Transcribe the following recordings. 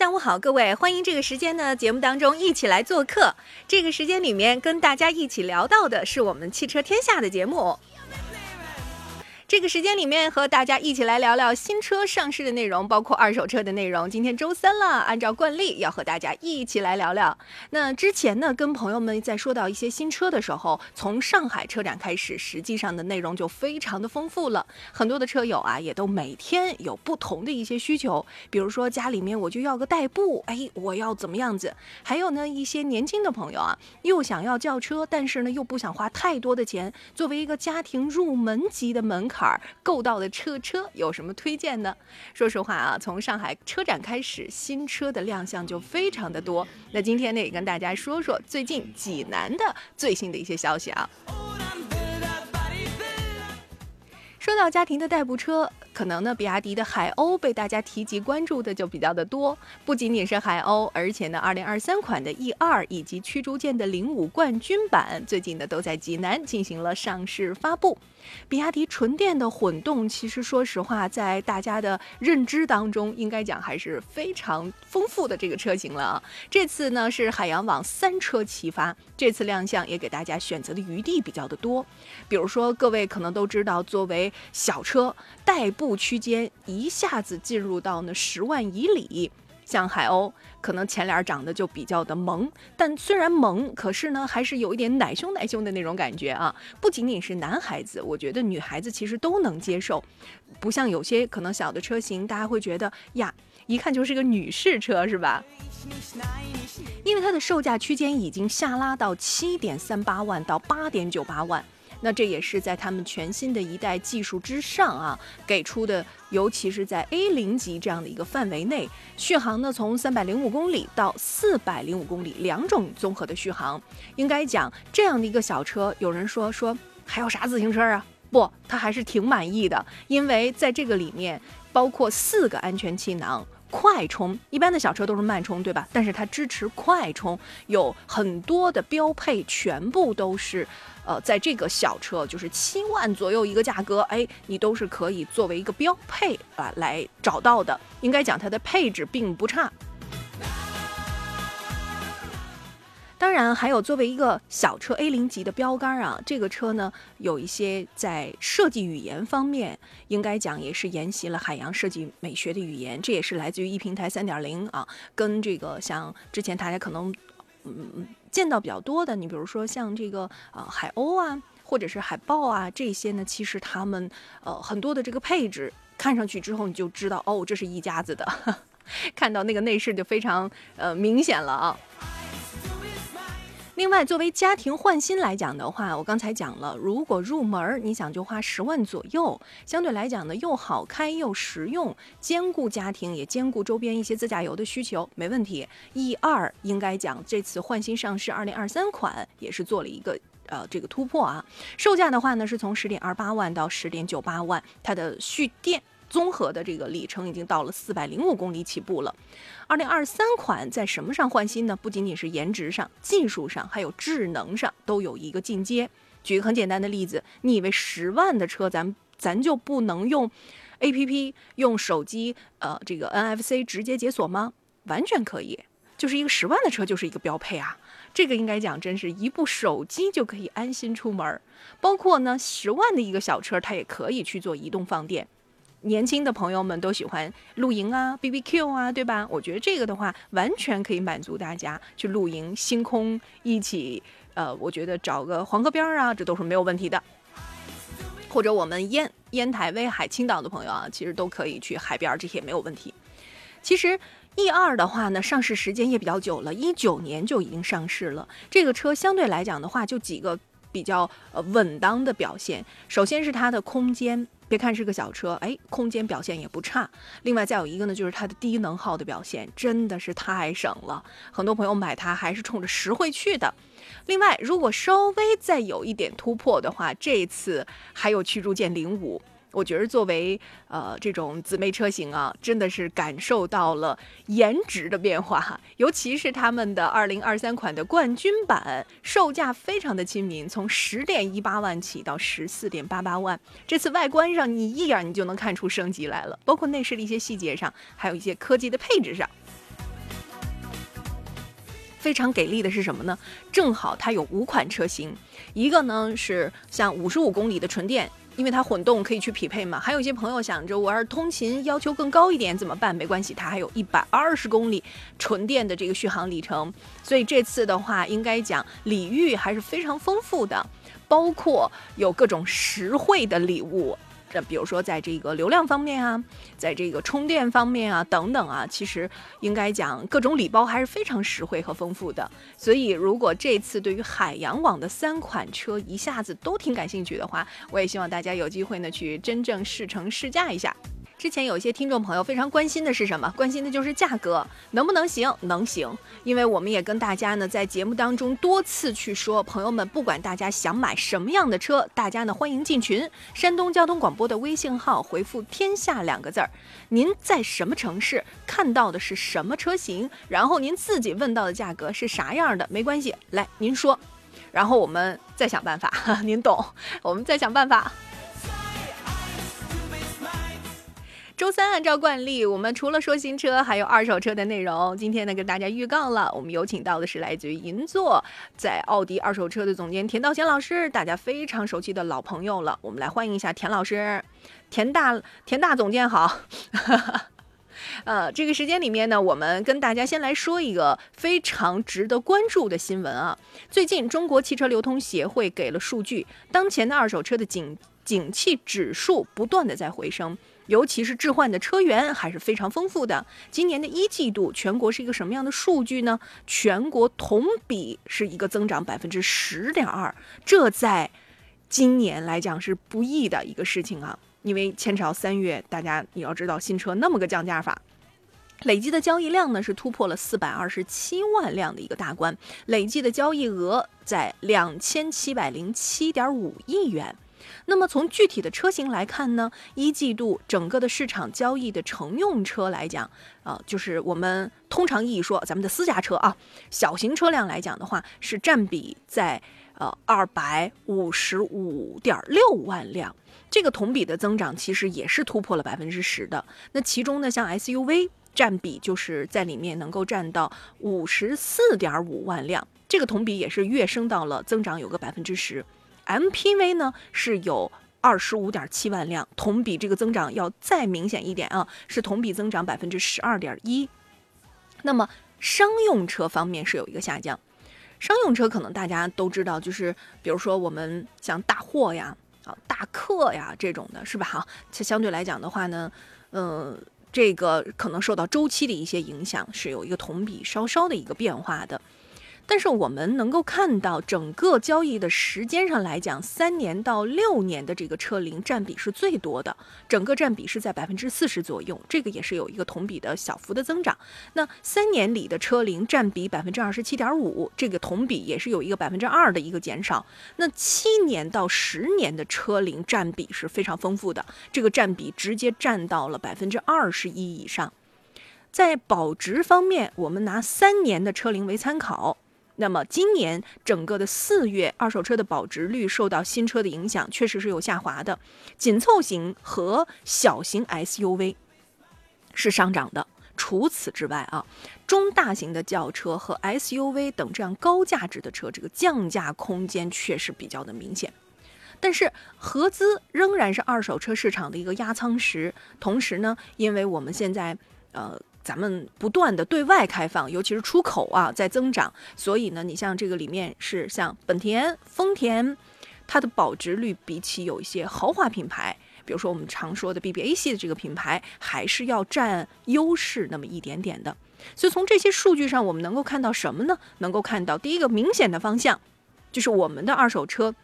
下午好，各位，欢迎这个时间呢，节目当中一起来做客。这个时间里面跟大家一起聊到的是我们汽车天下的节目。这个时间里面和大家一起来聊聊新车上市的内容，包括二手车的内容。今天周三了，按照惯例要和大家一起来聊聊。那之前呢，跟朋友们在说到一些新车的时候，从上海车展开始，实际上的内容就非常的丰富了。很多的车友啊，也都每天有不同的一些需求，比如说家里面我就要个代步，哎，我要怎么样子？还有呢，一些年轻的朋友啊，又想要轿车，但是呢又不想花太多的钱，作为一个家庭入门级的门槛儿，购到的车车有什么推荐呢？说实话啊，从上海车展开始，新车的亮相就非常的多。那今天呢，也跟大家说说最近济南的最新的一些消息啊。说到家庭的代步车，可能呢，比亚迪的海鸥被大家提及关注的就比较的多。不仅仅是海鸥，而且呢，二零二三款的 E 二以及驱逐舰的零五冠军版，最近呢都在济南进行了上市发布。比亚迪纯电的混动，其实说实话，在大家的认知当中，应该讲还是非常丰富的这个车型了啊。这次呢是海洋网三车齐发，这次亮相也给大家选择的余地比较的多。比如说，各位可能都知道，作为小车代步区间，一下子进入到呢十万以里。像海鸥，可能前脸长得就比较的萌，但虽然萌，可是呢，还是有一点奶凶奶凶的那种感觉啊。不仅仅是男孩子，我觉得女孩子其实都能接受，不像有些可能小的车型，大家会觉得呀，一看就是个女士车，是吧？因为它的售价区间已经下拉到七点三八万到八点九八万。那这也是在他们全新的一代技术之上啊，给出的，尤其是在 A 零级这样的一个范围内，续航呢从三百零五公里到四百零五公里两种综合的续航。应该讲这样的一个小车，有人说说还有啥自行车啊？不，他还是挺满意的，因为在这个里面包括四个安全气囊。快充，一般的小车都是慢充，对吧？但是它支持快充，有很多的标配，全部都是，呃，在这个小车就是七万左右一个价格，哎，你都是可以作为一个标配啊来找到的。应该讲它的配置并不差。当然，还有作为一个小车 A 零级的标杆啊，这个车呢有一些在设计语言方面，应该讲也是沿袭了海洋设计美学的语言，这也是来自于 E 平台三点零啊，跟这个像之前大家可能嗯见到比较多的，你比如说像这个呃海鸥啊，或者是海豹啊这些呢，其实他们呃很多的这个配置看上去之后，你就知道哦，这是一家子的，看到那个内饰就非常呃明显了啊。另外，作为家庭换新来讲的话，我刚才讲了，如果入门你想就花十万左右，相对来讲呢又好开又实用，兼顾家庭也兼顾周边一些自驾游的需求，没问题。E 二应该讲这次换新上市，二零二三款也是做了一个呃这个突破啊，售价的话呢是从十点二八万到十点九八万，它的蓄电。综合的这个里程已经到了四百零五公里起步了。二零二三款在什么上换新呢？不仅仅是颜值上、技术上，还有智能上都有一个进阶。举个很简单的例子，你以为十万的车咱咱就不能用 A P P 用手机呃这个 N F C 直接解锁吗？完全可以。就是一个十万的车就是一个标配啊。这个应该讲，真是一部手机就可以安心出门儿。包括呢，十万的一个小车，它也可以去做移动放电。年轻的朋友们都喜欢露营啊、BBQ 啊，对吧？我觉得这个的话，完全可以满足大家去露营、星空一起。呃，我觉得找个黄河边儿啊，这都是没有问题的。或者我们烟烟台、威海、青岛的朋友啊，其实都可以去海边，这些没有问题。其实 E 二的话呢，上市时间也比较久了，一九年就已经上市了。这个车相对来讲的话，就几个比较呃稳当的表现。首先是它的空间。别看是个小车，哎，空间表现也不差。另外再有一个呢，就是它的低能耗的表现真的是太省了。很多朋友买它还是冲着实惠去的。另外，如果稍微再有一点突破的话，这次还有驱逐舰零五。我觉得作为呃这种姊妹车型啊，真的是感受到了颜值的变化哈，尤其是他们的二零二三款的冠军版，售价非常的亲民，从十点一八万起到十四点八八万。这次外观上你一眼你就能看出升级来了，包括内饰的一些细节上，还有一些科技的配置上，非常给力的是什么呢？正好它有五款车型，一个呢是像五十五公里的纯电。因为它混动可以去匹配嘛，还有一些朋友想着我要是通勤要求更高一点怎么办？没关系，它还有一百二十公里纯电的这个续航里程，所以这次的话应该讲礼遇还是非常丰富的，包括有各种实惠的礼物。这比如说，在这个流量方面啊，在这个充电方面啊，等等啊，其实应该讲各种礼包还是非常实惠和丰富的。所以，如果这次对于海洋网的三款车一下子都挺感兴趣的话，我也希望大家有机会呢去真正试乘试驾一下。之前有一些听众朋友非常关心的是什么？关心的就是价格能不能行？能行，因为我们也跟大家呢在节目当中多次去说，朋友们不管大家想买什么样的车，大家呢欢迎进群。山东交通广播的微信号回复“天下”两个字儿，您在什么城市看到的是什么车型，然后您自己问到的价格是啥样的，没关系，来您说，然后我们再想办法，您懂，我们再想办法。周三按照惯例，我们除了说新车，还有二手车的内容。今天呢，跟大家预告了，我们有请到的是来自于银座，在奥迪二手车的总监田道贤老师，大家非常熟悉的老朋友了。我们来欢迎一下田老师，田大田大总监好。呃，这个时间里面呢，我们跟大家先来说一个非常值得关注的新闻啊。最近，中国汽车流通协会给了数据，当前的二手车的景景气指数不断的在回升。尤其是置换的车源还是非常丰富的。今年的一季度，全国是一个什么样的数据呢？全国同比是一个增长百分之十点二，这在今年来讲是不易的一个事情啊。因为牵扯到三月，大家你要知道新车那么个降价法，累计的交易量呢是突破了四百二十七万辆的一个大关，累计的交易额在两千七百零七点五亿元。那么从具体的车型来看呢，一季度整个的市场交易的乘用车来讲，呃，就是我们通常意义说咱们的私家车啊，小型车辆来讲的话，是占比在呃二百五十五点六万辆，这个同比的增长其实也是突破了百分之十的。那其中呢，像 SUV 占比就是在里面能够占到五十四点五万辆，这个同比也是跃升到了增长有个百分之十。MPV 呢是有二十五点七万辆，同比这个增长要再明显一点啊，是同比增长百分之十二点一。那么商用车方面是有一个下降，商用车可能大家都知道，就是比如说我们像大货呀、啊大客呀这种的，是吧？哈，它相对来讲的话呢，嗯，这个可能受到周期的一些影响，是有一个同比稍稍的一个变化的。但是我们能够看到，整个交易的时间上来讲，三年到六年的这个车龄占比是最多的，整个占比是在百分之四十左右，这个也是有一个同比的小幅的增长。那三年里的车龄占比百分之二十七点五，这个同比也是有一个百分之二的一个减少。那七年到十年的车龄占比是非常丰富的，这个占比直接占到了百分之二十一以上。在保值方面，我们拿三年的车龄为参考。那么今年整个的四月，二手车的保值率受到新车的影响，确实是有下滑的。紧凑型和小型 SUV 是上涨的，除此之外啊，中大型的轿车和 SUV 等这样高价值的车，这个降价空间确实比较的明显。但是合资仍然是二手车市场的一个压舱石。同时呢，因为我们现在呃咱们不断的对外开放，尤其是出口啊在增长，所以呢，你像这个里面是像本田、丰田，它的保值率比起有一些豪华品牌。比如说我们常说的 BBA 系的这个品牌，还是要占优势那么一点点的。所以从这些数据上，我们能够看到什么呢？能够看到第一个明显的方向，就是我们的二手车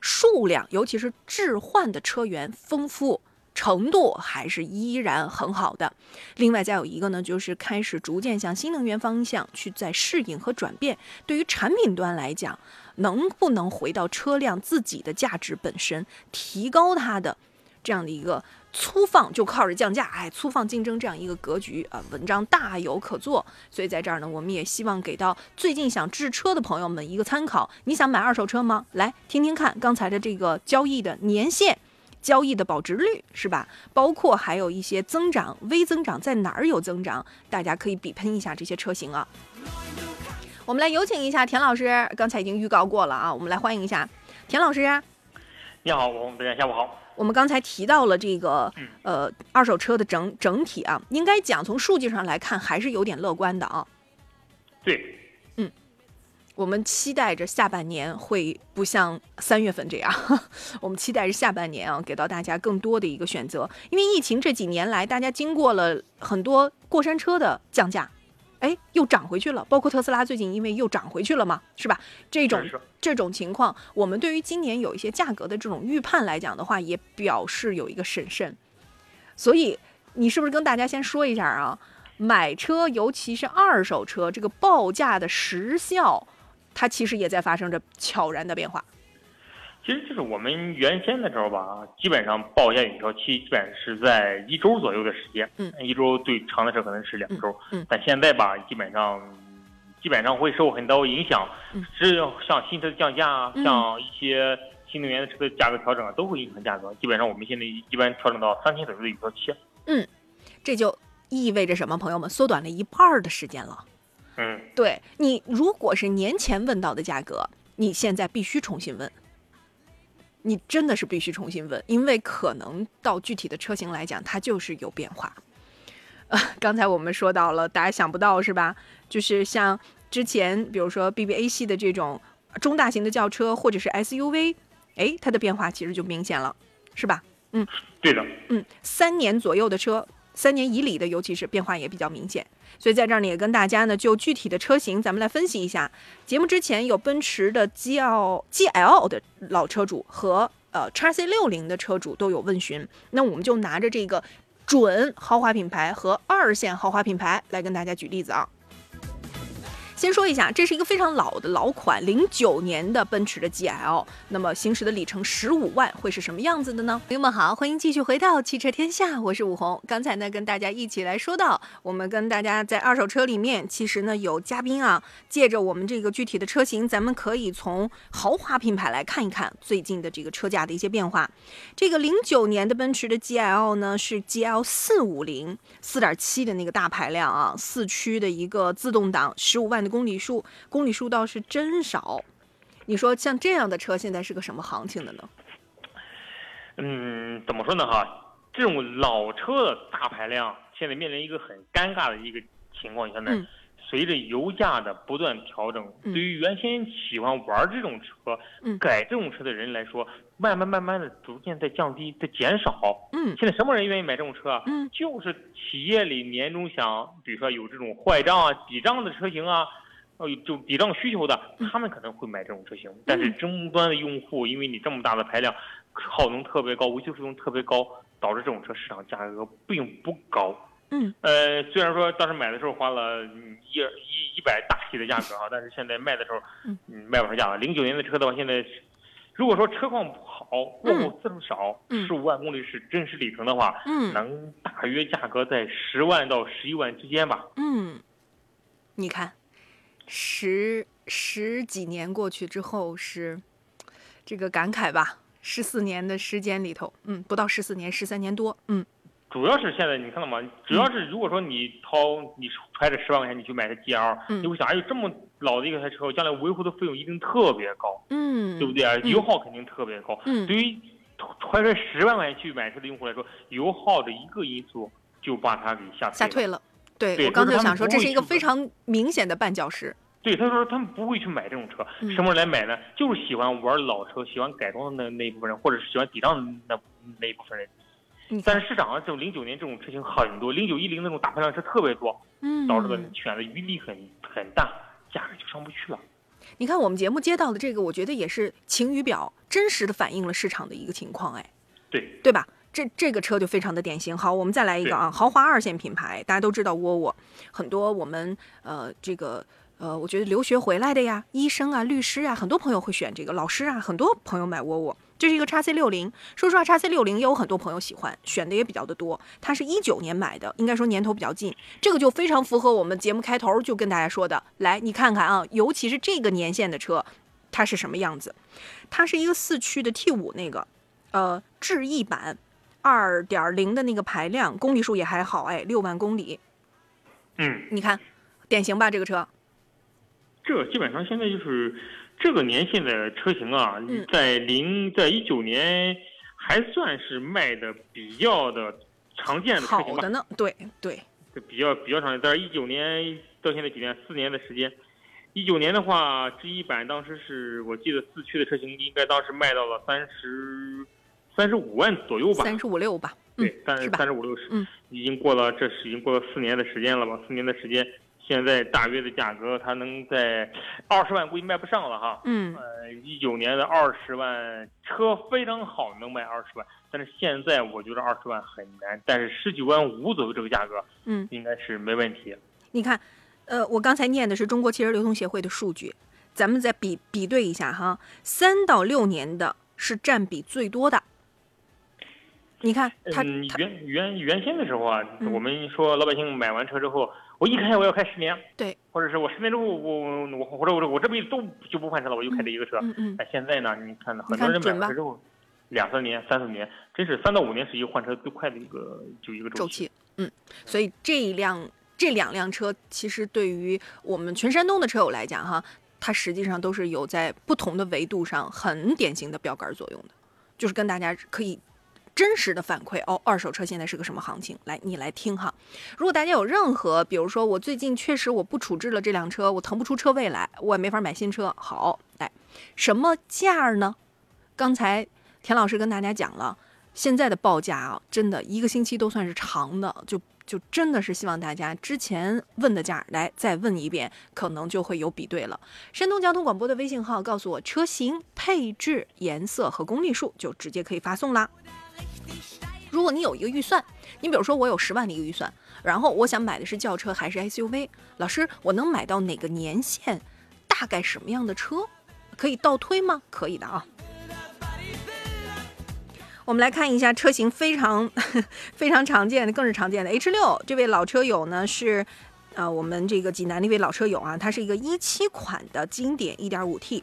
数量，尤其是置换的车源丰富程度还是依然很好的。另外再有一个呢，就是开始逐渐向新能源方向去在适应和转变。对于产品端来讲，能不能回到车辆自己的价值本身，提高它的？这样的一个粗放就靠着降价，哎，粗放竞争这样一个格局啊，文章大有可做。所以在这儿呢，我们也希望给到最近想置车的朋友们一个参考。你想买二手车吗？来听听看刚才的这个交易的年限、交易的保值率是吧？包括还有一些增长、微增长在哪儿有增长，大家可以比喷一下这些车型啊。我们来有请一下田老师，刚才已经预告过了啊，我们来欢迎一下田老师。你好，我大家下午好。我们刚才提到了这个呃二手车的整整体啊，应该讲从数据上来看还是有点乐观的啊。对，嗯，我们期待着下半年会不像三月份这样，我们期待着下半年啊给到大家更多的一个选择，因为疫情这几年来，大家经过了很多过山车的降价。哎，又涨回去了。包括特斯拉最近因为又涨回去了嘛，是吧？这种这种情况，我们对于今年有一些价格的这种预判来讲的话，也表示有一个审慎。所以，你是不是跟大家先说一下啊？买车，尤其是二手车，这个报价的时效，它其实也在发生着悄然的变化。其实就是我们原先的时候吧，基本上报价有效期基本是在一周左右的时间，嗯，一周最长的车可能是两周，嗯，但现在吧，基本上基本上会受很多影响，只有像新车的降价啊，像一些新能源的车的价格调整啊，都会影响价格。基本上我们现在一般调整到三天左右的有效期。嗯，这就意味着什么？朋友们，缩短了一半的时间了。嗯，对你如果是年前问到的价格，你现在必须重新问。你真的是必须重新问，因为可能到具体的车型来讲，它就是有变化。呃，刚才我们说到了，大家想不到是吧？就是像之前，比如说 BBA 系的这种中大型的轿车或者是 SUV，哎，它的变化其实就明显了，是吧？嗯，对的。嗯，三年左右的车。三年以里的，尤其是变化也比较明显，所以在这儿呢，也跟大家呢就具体的车型，咱们来分析一下。节目之前有奔驰的 G L G L 的老车主和呃 x C 六零的车主都有问询，那我们就拿着这个准豪华品牌和二线豪华品牌来跟大家举例子啊。先说一下，这是一个非常老的老款，零九年的奔驰的 GL，那么行驶的里程十五万，会是什么样子的呢？朋友们好，欢迎继续回到汽车天下，我是武红。刚才呢，跟大家一起来说到，我们跟大家在二手车里面，其实呢有嘉宾啊，借着我们这个具体的车型，咱们可以从豪华品牌来看一看最近的这个车价的一些变化。这个零九年的奔驰的 GL 呢，是 GL 四五零，四点七的那个大排量啊，四驱的一个自动挡，十五万的。公里数，公里数倒是真少。你说像这样的车，现在是个什么行情的呢？嗯，怎么说呢？哈，这种老车的大排量，现在面临一个很尴尬的一个情况。现在随着油价的不断调整，对于原先喜欢玩这种车、改这种车的人来说，慢慢慢慢的逐渐在降低，在减少。嗯，现在什么人愿意买这种车？嗯，就是企业里年终想，比如说有这种坏账啊、抵账的车型啊。哦，就抵账需求的，他们可能会买这种车型，但是终端的用户，因为你这么大的排量，耗能特别高，维修费用特别高，导致这种车市场价格并不高。嗯，呃，虽然说当时买的时候花了一一一百大几的价格啊，但是现在卖的时候，嗯，卖不上价了。零九年的车的话，现在如果说车况不好，过户次数少，十五万公里是真实里程的话，嗯，能大约价格在十万到十一万之间吧。嗯，你看。十十几年过去之后，是这个感慨吧？十四年的时间里头，嗯，不到十四年，十三年多，嗯，主要是现在你看到吗？主要是如果说你掏你揣着十万块钱你去买台 GL，、嗯你会想，哎呦这么老的一个台车，将来维护的费用一定特别高，嗯，对不对啊？嗯油耗肯定特别高。嗯对于揣着十万块钱去买车的用户来说，油耗的一个因素就把它给吓退了。吓退了。对对我刚就是他们就想说，这是一个非常明显的绊脚石。对，他说他们不会去买这种车，嗯什么人来买呢？就是喜欢玩老车、喜欢改装的那那一部分人，或者是喜欢抵账的那那一部分人。但是市场上这种零九年这种车型很多，零九一零那种大排量车特别多，嗯，导致的选的余地很很大，价格就上不去了。你看我们节目接到的这个，我觉得也是晴雨表，真实的反映了市场的一个情况，哎，对，对吧？这这个车就非常的典型。好，我们再来一个啊，豪华二线品牌，大家都知道沃尔沃，很多我们呃这个呃，我觉得留学回来的呀，医生啊、律师啊，很多朋友会选这个，老师啊，很多朋友买沃尔沃。这是一个 x C 六零，说实话，x C 六零也有很多朋友喜欢，选的也比较的多。它是一九年买的，应该说年头比较近，这个就非常符合我们节目开头就跟大家说的。来，你看看啊，尤其是这个年限的车，它是什么样子？它是一个四驱的 T 五那个，呃，智逸版，二点零的那个排量，公里数也还好，哎，六万公里。嗯，你看，典型吧？这个车，这基本上现在就是这个年限的车型啊，嗯在零在一九年还算是卖的比较的常见的车型吧好的，呢，对对，这比较比较常见。但是一九年到现在几年，四年的时间。一九年的话，，G 一版当时是我记得四驱的车型，应该当时卖到了三十三十五万左右吧。三十五六吧，嗯对，，三是吧三？十五六十，嗯，已经过了，这是已经过了四年的时间了吧？四年的时间，现在大约的价格，它能在二十万估计卖不上了哈。嗯呃，一九年的二十万车非常好，能卖二十万，但是现在我觉得二十万很难，但是十九万五左右这个价格嗯，应该是没问题。你看，呃，我刚才念的是中国汽车流通协会的数据，咱们再比比对一下哈，三到六年的是占比最多的。你看，它嗯，原原原先的时候啊，嗯我们说老百姓买完车之后，我一开我要开十年，对，或者是我十年之后我我或者我我这辈子都就不换车了，我就开这一个车。嗯现在呢？你看很你看多人买准吧了之后，两三年、三四年，真是三到五年是一个换车最快的一个就一个周期。期，嗯，所以这一辆这两辆车，其实对于我们全山东的车友来讲哈，它实际上都是有在不同的维度上很典型的标杆作用的，就是跟大家可以。真实的反馈哦，二手车现在是个什么行情？来，你来听哈。如果大家有任何，比如说我最近确实我不处置了这辆车，我腾不出车位来，我也没法买新车。好，来，什么价儿呢？刚才田老师跟大家讲了，现在的报价啊，真的一个星期都算是长的，就就真的是希望大家之前问的价来再问一遍，可能就会有比对了。山东交通广播的微信号告诉我车型、配置、颜色和公里数，就直接可以发送啦。如果你有一个预算，你比如说我有十万的一个预算，然后我想买的是轿车还是 SUV，老师我能买到哪个年限？大概什么样的车？可以倒推吗？可以的啊。我们来看一下车型非常 非常常见的，更是常见的 H 六。这位老车友呢是，呃，我们这个济南的一位老车友啊，它是一个一七款的经典 1.5T，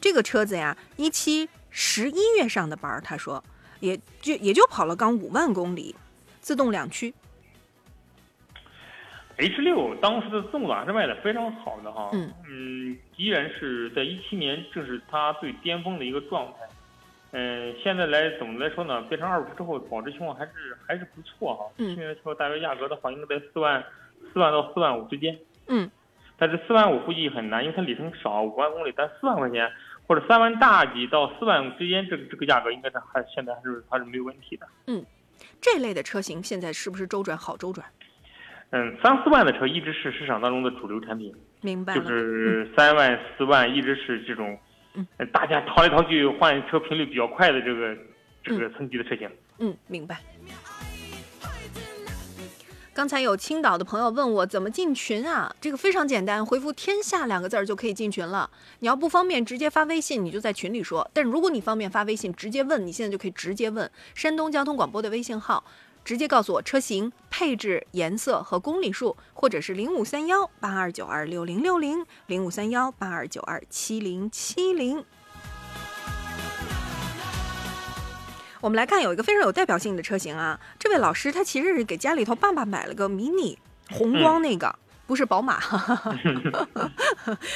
这个车子呀，一七十一月上的班儿，他说也就也就跑了刚五万公里，自动两驱。H 六当时的自动挡是卖的非常好的哈，嗯嗯，依然是在一七年正是它最巅峰的一个状态。嗯，现在来总的来说呢，变成二手车之后，保值情况还是还是不错哈。嗯现在说大约价格的话，应该在四万四万到四万五之间。嗯，但是四万五估计很难，因为它里程少，五万公里，但四万块钱或者三万大几到四万之间，这个这个价格应该是还现在还是还是没有问题的。嗯这类的车型现在是不是周转好周转？嗯，三四万的车一直是市场当中的主流产品。明白就。是三万四万一直是这种大家淘来淘去换车频率比较快的这个这个层级的车型。嗯，明白。刚才有青岛的朋友问我怎么进群啊？这个非常简单，回复“天下”两个字儿就可以进群了。你要不方便直接发微信，你就在群里说；但如果你方便发微信直接问，你现在就可以直接问山东交通广播的微信号，直接告诉我车型、配置、颜色和公里数，或者是零五三幺八二九二六零六零零五三幺八二九二七零七零。我们来看有一个非常有代表性的车型啊，这位老师他其实是给家里头爸爸买了个迷你红光那个，不是宝马，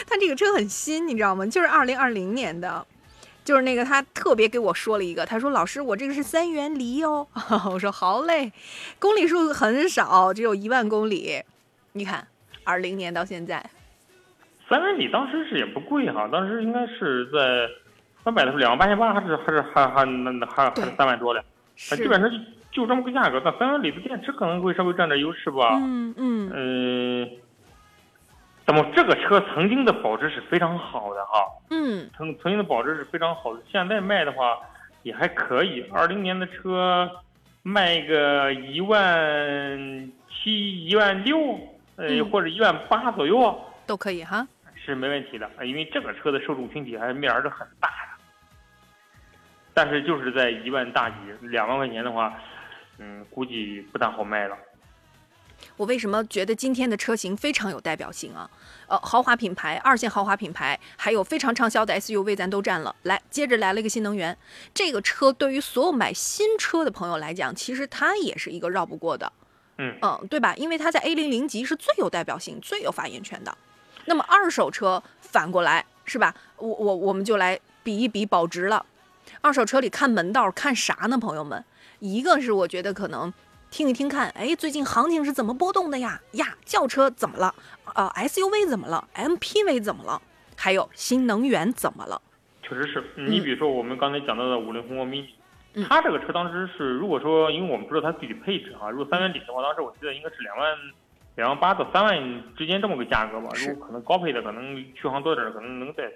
他这个车很新，你知道吗？就是二零二零年的。就是那个，他特别给我说了一个，他说：“老师，我这个是三元锂哦。”我说：“好嘞，公里数很少，只有一万公里。你看，二零年到现在，三元锂当时是也不贵哈，当时应该是在三百的时候两万八千八，还是还是还还那那还还是三万多的，基本上就就这么个价格。但三元锂的电池可能会稍微占点优势吧。嗯嗯嗯。那么这个车曾经的保值是非常好的哈，嗯，曾曾经的保值是非常好的，现在卖的话也还可以。二零年的车卖个一万七、一万六，呃，或者一万八左右都可以哈，是没问题的。因为这个车的受众群体还是面儿是很大的，但是就是在一万大几、两万块钱的话，嗯，估计不大好卖了。我为什么觉得今天的车型非常有代表性啊？呃，豪华品牌、二线豪华品牌，还有非常畅销的 SUV，咱都占了。来，接着来了一个新能源，这个车对于所有买新车的朋友来讲，其实它也是一个绕不过的，嗯嗯，对吧？因为它在 A 零零级是最有代表性、最有发言权的。那么二手车反过来是吧？我我我们就来比一比保值了。二手车里看门道看啥呢？朋友们，一个是我觉得可能。听一听看，哎，最近行情是怎么波动的呀？呀，轿车怎么了？呃，SUV 怎么了？MPV 怎么了？还有新能源怎么了？确实是你比如说我们刚才讲到的五菱宏光 mini，它这个车当时是如果说，因为我们不知道它具体配置啊，如果三元锂的话，当时我记得应该是两万两万八到三万之间这么个价格吧。如果可能高配的可能续航多点，可能能在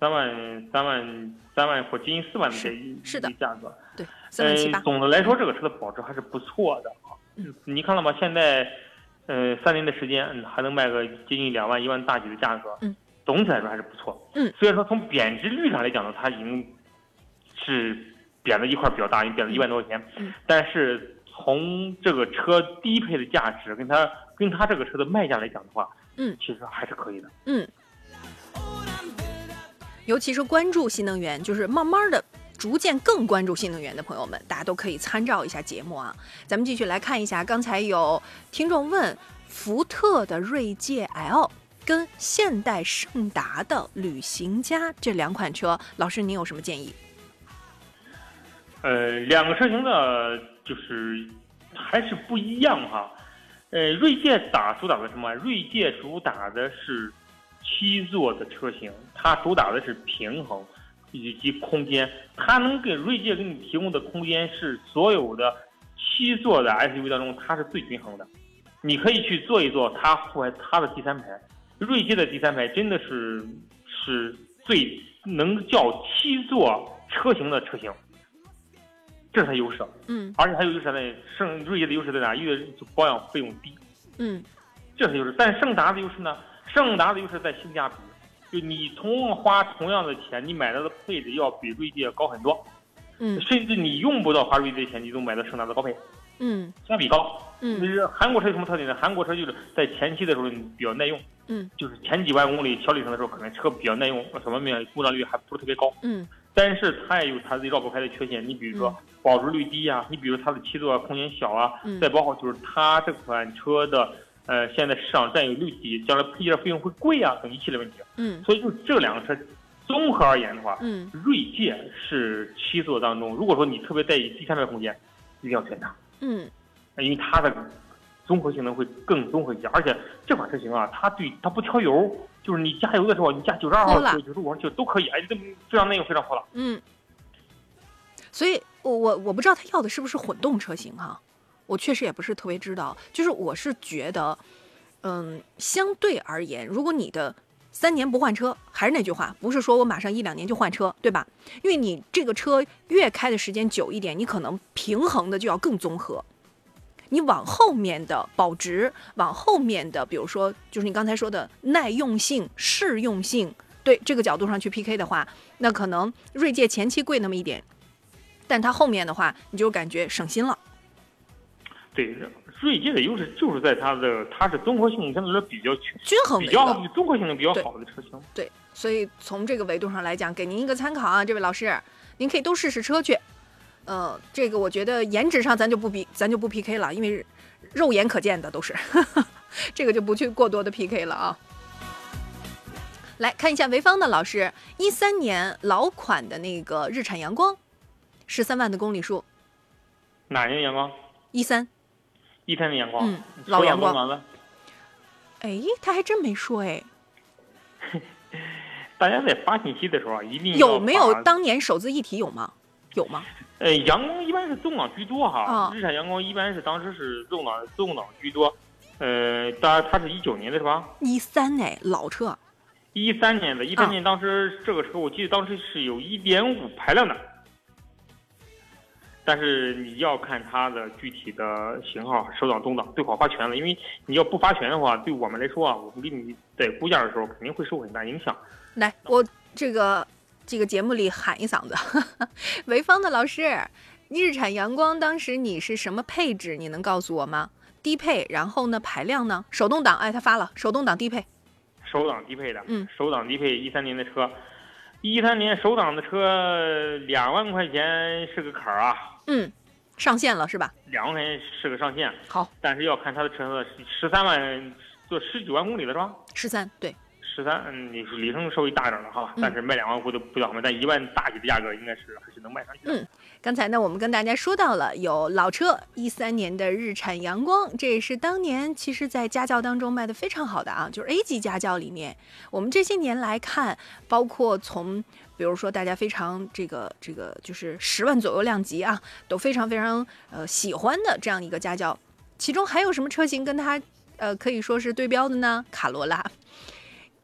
三万三万三万或接近四万的这一是的价格。对。嗯，总的来说，这个车的保值还是不错的啊。你看了吗？现在，呃，三年的时间，嗯，还能卖个接近两万、一万大几的价格。嗯，总体来说还是不错。嗯，虽然说从贬值率上来讲呢，它已经是贬了一块比较大，已经贬了一万多块钱。嗯，但是从这个车低配的价值跟它跟它这个车的卖价来讲的话，嗯，其实还是可以的。嗯，尤其是关注新能源，就是慢慢的。逐渐更关注新能源的朋友们，大家都可以参照一下节目啊。咱们继续来看一下，刚才有听众问，福特的锐界 L 跟现代胜达的旅行家这两款车，老师您有什么建议？呃，两个车型呢，就是还是不一样哈。呃，锐界打主打的什么？锐界主打的是七座的车型，它主打的是平衡。以及空间，它能给锐界给你提供的空间是所有的七座的 SUV 当中，它是最均衡的。你可以去坐一坐它或它的第三排，锐界的第三排真的是是最能叫七座车型的车型，这是它优势。嗯，而且还有优势在胜锐界的优势在哪？因为保养费用低。嗯，这是优势。但胜达的优势呢？胜达的优势在性价比。就你同样花同样的钱，你买到的配置要比锐界高很多，嗯，甚至你用不到花锐界的钱，你都买到胜达的高配，嗯，性价比高，嗯，是韩国车有什么特点呢？韩国车就是在前期的时候比较耐用，嗯，就是前几万公里小里程的时候，可能车比较耐用，什么面故障率还不是特别高，嗯，但是它也有它自己绕不开的缺陷，你比如说保值率低呀，你比如它的七座空间小啊，再包括就是它这款车的。呃，现在市场占有率低，将来配件费用会贵啊，等一系列问题。嗯，所以就这两个车综合而言的话，嗯，锐界是七座当中，如果说你特别在意第三排空间，一定要选它。嗯，因为它的综合性能会更综合一些，而且这款车型啊，它对它不挑油，就是你加油的时候，你加九十二号油、九十五号油都可以，哎，这非常耐用，非常好了。嗯，所以我我我不知道他要的是不是混动车型哈。我确实也不是特别知道，就是我是觉得，嗯，相对而言，如果你的三年不换车，还是那句话，不是说我马上一两年就换车，对吧？因为你这个车越开的时间久一点，你可能平衡的就要更综合。你往后面的保值，往后面的，比如说就是你刚才说的耐用性、适用性，对这个角度上去 PK 的话，那可能锐界前期贵那么一点，但它后面的话，你就感觉省心了。对，锐界的优势就是在它的，它是综合性相对来说比较均衡，比较综合性能比较好的车型。对，所以从这个维度上来讲，给您一个参考啊，这位老师，您可以都试试车去。呃，这个我觉得颜值上咱就不比，咱就不 PK 了，因为肉眼可见的都是，这个就不去过多的 PK 了啊。来看一下潍坊的老师，一三年老款的那个日产阳光，十三万的公里数，哪年阳光？一三，一天的阳光。嗯老阳光完了哎，他还真没说哎，大家在发信息的时候啊，一定要有没有当年首字一体有吗？有吗？呃，阳光一般是自动挡居多哈，啊日产阳光一般是当时是自动挡自动挡居多，呃，当然它是一九年的是吧？一三哎，老车，一三年的，一三啊年当时这个车我记得当时是有一点五排量的，但是你要看它的具体的型号，手挡、动挡最好发全了，因为你要不发全的话，对我们来说啊，我们给你在估价的时候肯定会受很大影响。来，我这个这个节目里喊一嗓子，潍坊的老师，日产阳光当时你是什么配置？你能告诉我吗？低配，然后呢排量呢？手动挡，哎，他发了，手动挡低配，手挡低配的，嗯，手挡低配一三年的车，一三年手挡的车两万块钱是个坎儿啊，嗯，上线了是吧？两万块钱是个上限，好，但是要看它的车子十三万，就十九万公里了是吧？十三，对，十三，嗯，你是里程稍微大一点了哈，嗯。但是卖两万不都不要卖，但一万大几的价格应该是还是能卖上去的。嗯刚才呢，我们跟大家说到了有老车，一三年的日产阳光，这也是当年其实在家轿当中卖的非常好的啊，就是 A 级家轿里面，我们这些年来看，包括从比如说大家非常这个这个就是十万左右量级啊，都非常非常呃喜欢的这样一个家轿，其中还有什么车型跟它呃可以说是对标的呢？卡罗拉。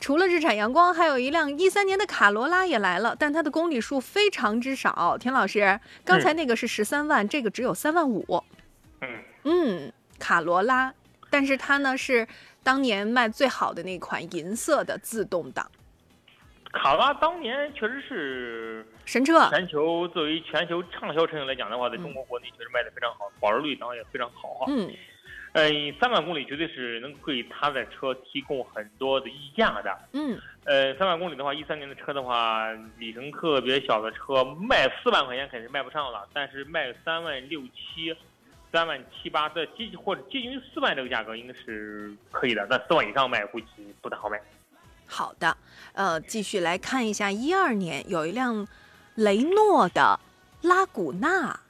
除了日产阳光，还有一辆一三年的卡罗拉也来了，但它的公里数非常之少。田老师，刚才那个是十三万，这个只有三万五。嗯，嗯，卡罗拉，但是它呢是当年卖最好的那款银色的自动挡卡罗拉当年确实是神车。全球作为全球畅销车型来讲的话，在中国国内确实卖的非常好，保值率当然也非常好哈。嗯呃，三万公里绝对是能给他的车提供很多的溢价的。嗯，呃，三万公里的话，一三年的车的话，里程特别小的车，卖四万块钱肯定卖不上了，但是卖三万六七、三万七八的接近或者接近于四万这个价格应该是可以的，但四万以上卖估计不太好卖。好的。呃，继续来看一下，一二年有一辆雷诺的拉古纳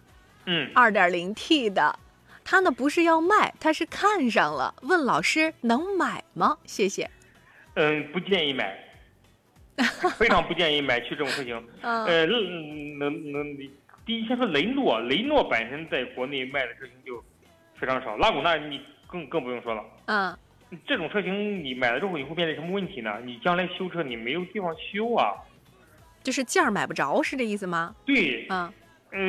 嗯，二点零 T 的，他呢不是要卖，他是看上了，问老师能买吗？谢谢。嗯，不建议买，非常不建议买去这种车型。嗯呃，能能能，第一先说雷诺，雷诺本身在国内卖的车型就非常少，拉古纳你更更不用说了。嗯这种车型你买了之后，你会面临什么问题呢？你将来修车你没有地方修啊。就是件儿买不着，是这意思吗？对，嗯呃，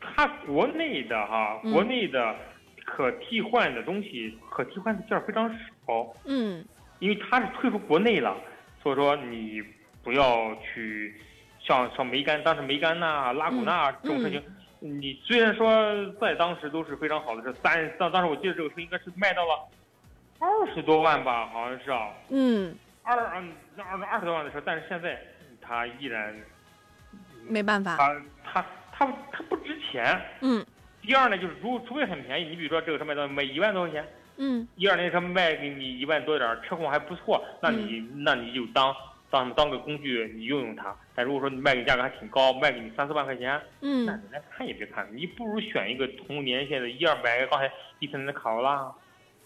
它国内的哈，嗯国内的可替换的东西，可替换的件儿非常少，嗯因为它是退出国内了，所以说你不要去像像梅干，当时梅干呐、拉古纳这种车型。你虽然说在当时都是非常好的车，三当当时我记得这个车应该是卖到了二十多万吧，好像是啊，嗯，二嗯二二十多万的车，但是现在它依然没办法。它它它它不值钱。嗯。第二呢，就是如除非很便宜，你比如说这个车卖到卖一万多块钱，嗯。一二年车卖给你一万多点儿，车况还不错，那你、那你就当当当个工具你用用它。但如果说你卖给价格还挺高，卖给你三四万块钱，嗯。那嗯你连看也别看，你不如选一个同年限的一二，百刚才一三年的卡罗拉，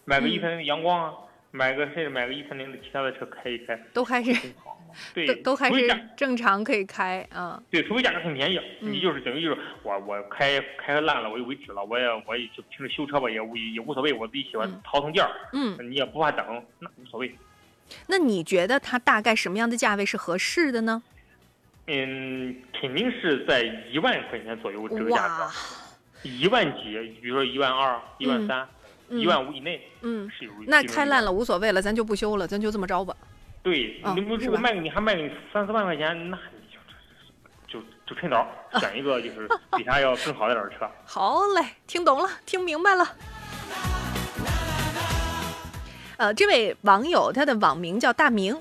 买个嗯一三零的阳光啊，买个甚至买个一三零的其他的车开一开，都还是。对，都都还是正常可以开啊。对，除非价格很便宜，嗯你就是等于就是我我开开烂了我就为止了，我也我也就平时修车吧也无也无所谓，我自己喜欢嗯淘腾件儿，嗯，你也不怕等，那无所谓。那你觉得它大概什么样的价位是合适的呢？嗯，肯定是在一万块钱左右这个价格，，一万几，比如说一万二、一万三、嗯一万五以内嗯，是有。那开烂了无所谓了，咱就不修了，咱就这么着吧。对，啊你如果卖给你还卖给你三四万块钱，那你就就就趁早选一个就是比它要更好一点的车。好嘞，听懂了，听明白了。呃，这位网友他的网名叫大明，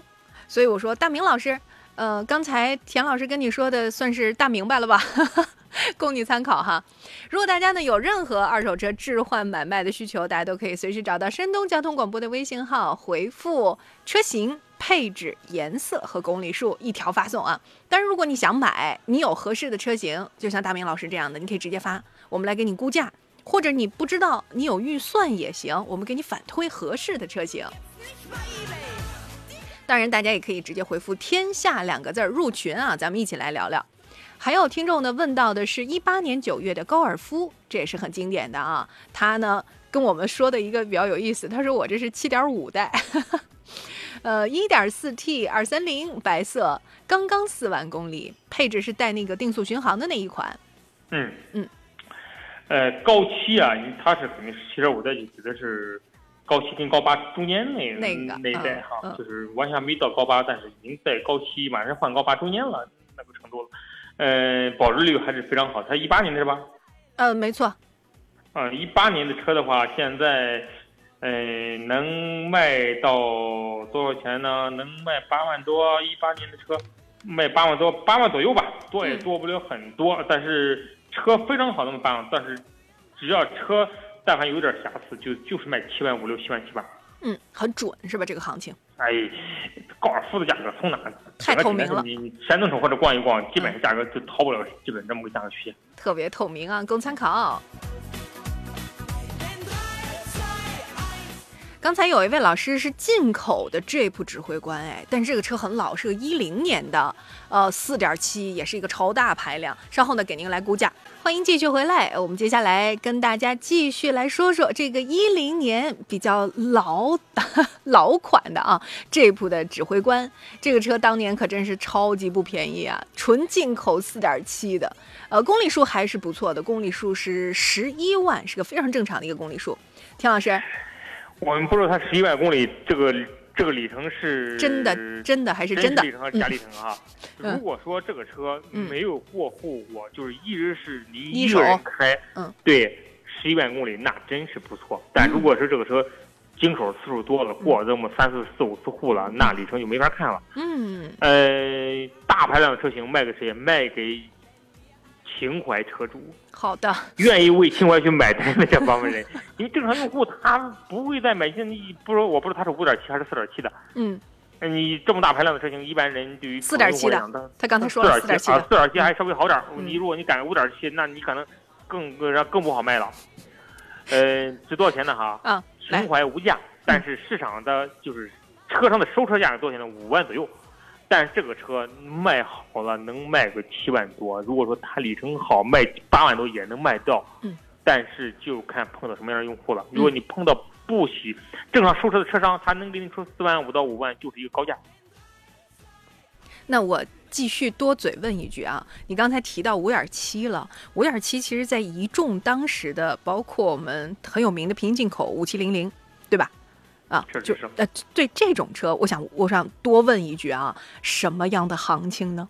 所以我说大明老师，呃，刚才田老师跟你说的算是大明白了吧？供你参考哈。如果大家呢有任何二手车置换买卖的需求，大家都可以随时找到山东交通广播的微信号，回复车型、配置、颜色和公里数一条发送啊。当然，如果你想买，你有合适的车型，就像大明老师这样的，你可以直接发，我们来给你估价。或者你不知道，你有预算也行，我们给你反推合适的车型。当然，大家也可以直接回复“天下”两个字入群啊，咱们一起来聊聊。还有听众呢问到的是一八年九月的高尔夫，这也是很经典的啊。他呢跟我们说的一个比较有意思，他说我这是七点五代，呃，一点四 T 二三零白色，刚刚四万公里，配置是带那个定速巡航的那一款。嗯嗯。呃，高七啊，它是肯定是七点五代，就指的是高七跟高八中间那那个那一代哈，嗯就是完全没到高八，但是已经在高七马上换高八中间了那个程度了。呃，保值率还是非常好，它一八年的是吧？呃，没错，啊，一八年的车的话，现在，呃，能卖到多少钱呢？能卖八万多，一八年的车，卖八万多，八万左右吧，多也嗯多不了很多，但是车非常好，那么八万，但是只要车但凡有点瑕疵，就就是卖七万五六、七万七八。嗯，很准是吧？这个行情。哎，高尔夫的价格从哪？太透明了你你山东省或者逛一逛，基本上价格就逃不了基本这么个价格区间。特别透明啊，供参考。刚才有一位老师是进口的 Jeep 指挥官，哎，但是这个车很老，是个一零年的，呃，四点七，也是一个超大排量。稍后呢，给您来估价。欢迎继续回来，我们接下来跟大家继续来说说这个一零年比较老老款的啊，Jeep 的指挥官。这个车当年可真是超级不便宜啊，纯进口四点七的，呃，公里数还是不错的，公里数是十一万，是个非常正常的一个公里数。田老师，我们不知道它十一万公里这个这个里程是真的真的还是真的真里？程还是假里程啊？嗯如果说这个车嗯没有过户，我就是一直是你一手一个人开，嗯，对，十一万公里那真是不错。但如果是这个车经手次数多了，过这么三四四五次户了，那里程就没法看了。嗯，呃，大排量的车型卖给谁？卖给情怀车主。好的，愿意为情怀去买单的这帮人，因为正常用户他不会再买。现在你不说，我不知道他是五点七还是四点七的。嗯，呃你这么大排量的车型，一般人对于四点七的，他刚才说了四点七啊，4.7四点七还稍微好点。嗯你如果你赶五点七，那你可能更更更不好卖了。呃，值多少钱呢？哈，啊，情，怀无价，但是市场的就是车上的收车价是多少钱呢？五万左右。但是这个车卖好了，能卖个七万多。如果说它里程好，卖八万多也能卖掉。嗯。但是就看碰到什么样的用户了。如果你碰到不喜正常收车的车商，他能给你出四万五到五万，就是一个高价。那我继续多嘴问一句啊，你刚才提到五点七了，五点七其实在一众当时的，包括我们很有名的平行进口五七零零，对吧？啊，是就是呃，对这种车，我想我想多问一句啊，什么样的行情呢？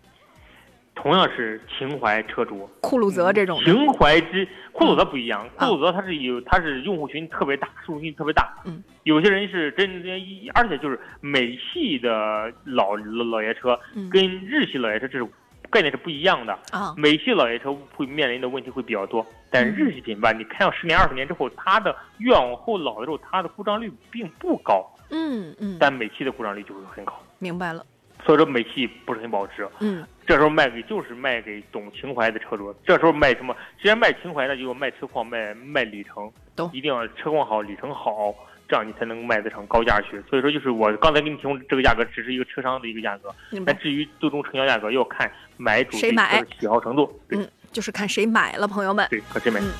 同样是情怀车主，酷路泽这种的，情怀之酷路泽不一样，啊酷路泽它是有它是用户群特别大，受众群特别大。嗯，有些人是真一，而且就是美系的老老老爷车嗯跟日系老爷车这种概念是不一样的。啊，美系老爷车会面临的问题会比较多，但日系品牌你开上十年二十年之后，它的越往后老的时候，它的故障率并不高，嗯嗯，但美系的故障率就会很高。明白了，所以说美系不是很保值。嗯这时候卖给就是卖给懂情怀的车主。这时候卖什么？既然卖情怀，那就卖车况、卖卖里程懂，一定要车况好、里程好，这样你才能卖得上高价去。所以说，就是我刚才给你提供这个价格，只是一个车商的一个价格。明白，那至于最终成交价格，要看买主谁买的喜好程度。对嗯，就是看谁买了，朋友们。对，看谁买。嗯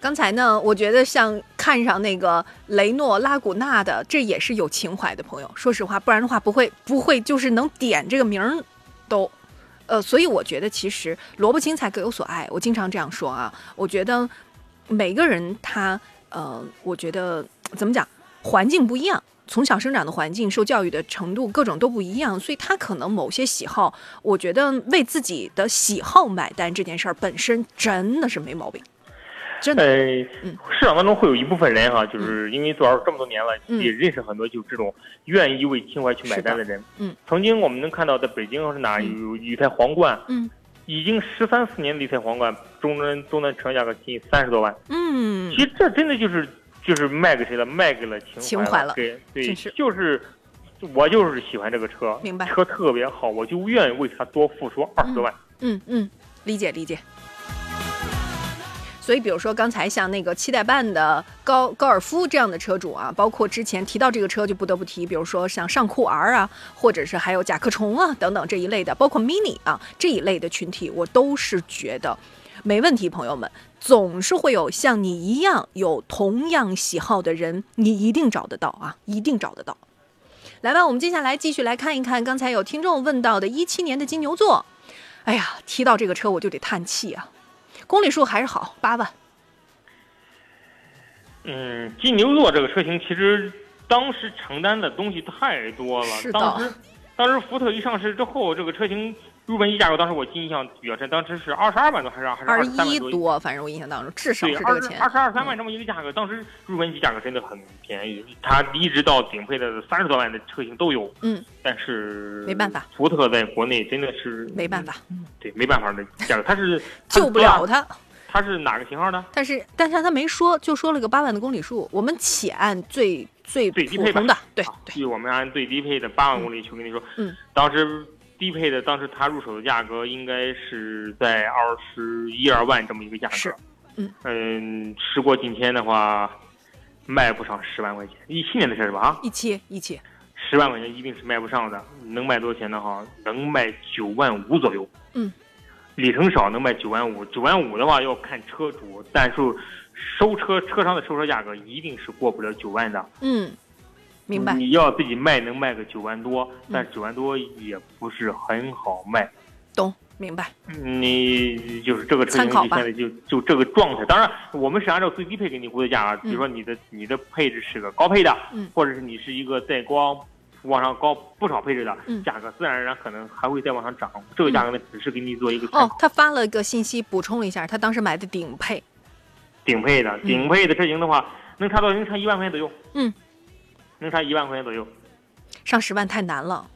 刚才呢，我觉得像看上那个雷诺拉古纳的，这也是有情怀的朋友。说实话，不然的话不会不会就是能点这个名儿都，呃，所以我觉得其实萝卜青菜各有所爱。我经常这样说啊，我觉得每个人他呃，我觉得怎么讲，环境不一样。从小生长的环境、受教育的程度，各种都不一样，所以他可能某些喜好，我觉得为自己的喜好买单这件事儿本身真的是没毛病。真的，呃嗯，市场当中会有一部分人哈，就是因为做这么多年了，嗯也认识很多就这种愿意为情怀去买单的人。嗯，曾经我们能看到，在北京是哪有有一台皇冠，嗯已经十三四年的一台皇冠，终端终端成交价格近三十多万。嗯其，实这真的就是就是卖给谁了？卖给了情情怀了对对就是我就是喜欢这个车，明白车特别好，我就愿意为它多付出二十多万。嗯嗯，理解理解。所以，比如说刚才像那个七代半的高高尔夫这样的车主啊，包括之前提到这个车，就不得不提，比如说像尚酷 R 啊，或者是还有甲壳虫啊等等这一类的，包括 Mini 啊这一类的群体，我都是觉得没问题。朋友们，总是会有像你一样有同样喜好的人，你一定找得到啊，一定找得到。来吧，我们接下来继续来看一看刚才有听众问到的一七年的金牛座。哎呀，提到这个车我就得叹气啊，公里数还是好，八万。嗯，金牛座这个车型其实当时承担的东西太多了。是的当时，当时福特一上市之后，这个车型入门级价格，当时我印象比较深，当时是二十二万多还是还是二十？一多，反正我印象当中至少对，是这个钱。二十二三万这么一个价格，当时入门级价格真的很便宜，它一直到顶配的三十多万的车型都有。嗯，但是没办法，福特在国内真的是没办法，对，没办法的价格，它是 救不了它。它是哪个型号的？但是，但是他没说，就说了个八万的公里数。我们且按最最最低配吧普通的，对啊对，对，我们按最低配的八万公里去跟你说，嗯，当时低配的，当时它入手的价格应该是在二十一二万这么一个价格，是，嗯。嗯，时过境迁的话，卖不上十万块钱，一七年的事是吧？啊，一七一七，十万块钱一定是卖不上的，能卖多少钱的哈，能卖九万五左右，嗯，里程少能卖九万五，九万五的话要看车主，但是收车车商的收车价格一定是过不了九万的。嗯，明白。你要自己卖能卖个九万多，嗯但是九万多也不是很好卖。懂，明白。你就是这个车型参考吧就现在就就这个状态。当然，我们是按照最低配给你估的价啊。比嗯如说你的你的配置是个高配的，嗯或者是你是一个再高往上高不少配置的，嗯价格自然而然可能还会再往上涨。这个价格呢，只是给你做一个参哦。，他发了个信息补充了一下，他当时买的顶配。顶配的顶配的车型的话，能差到能差一万块钱左右。嗯，能差一万块钱左右。上十万太难了。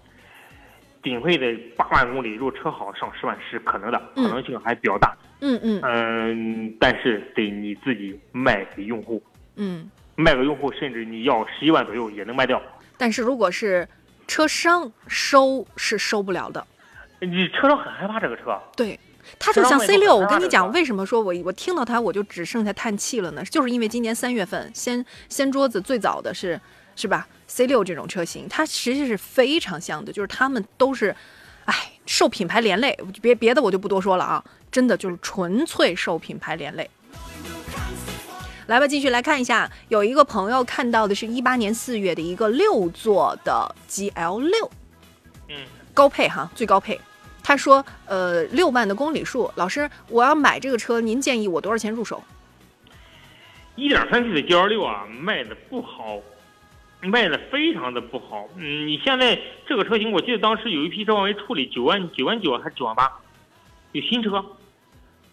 顶配的八万公里，如果车好上十万是可能的，嗯可能性还比较大。嗯嗯嗯，但是得你自己卖给用户，嗯。卖给用户，甚至你要十一万左右也能卖掉。但是如果是车商收是收不了的。你车商很害怕这个车，对，它就像 C 六，我跟你讲，为什么说我我听到它我就只剩下叹气了呢？就是因为今年三月份掀掀桌子最早的是是吧 C 六这种车型，它实际是非常像的，就是他们都是，哎，受品牌连累，别别的我就不多说了啊，真的就是纯粹受品牌连累。来吧，继续来看一下，有一个朋友看到的是一八年四月的一个六座的 GL 六，嗯，高配哈，最高配。他说，呃，六万的公里数，老师，我要买这个车，您建议我多少钱入手？一点三 T 的 G L 六啊，卖的不好，卖的非常的不好。嗯，你现在这个车型，我记得当时有一批车往外处理九万九万九还是九万八，有新车。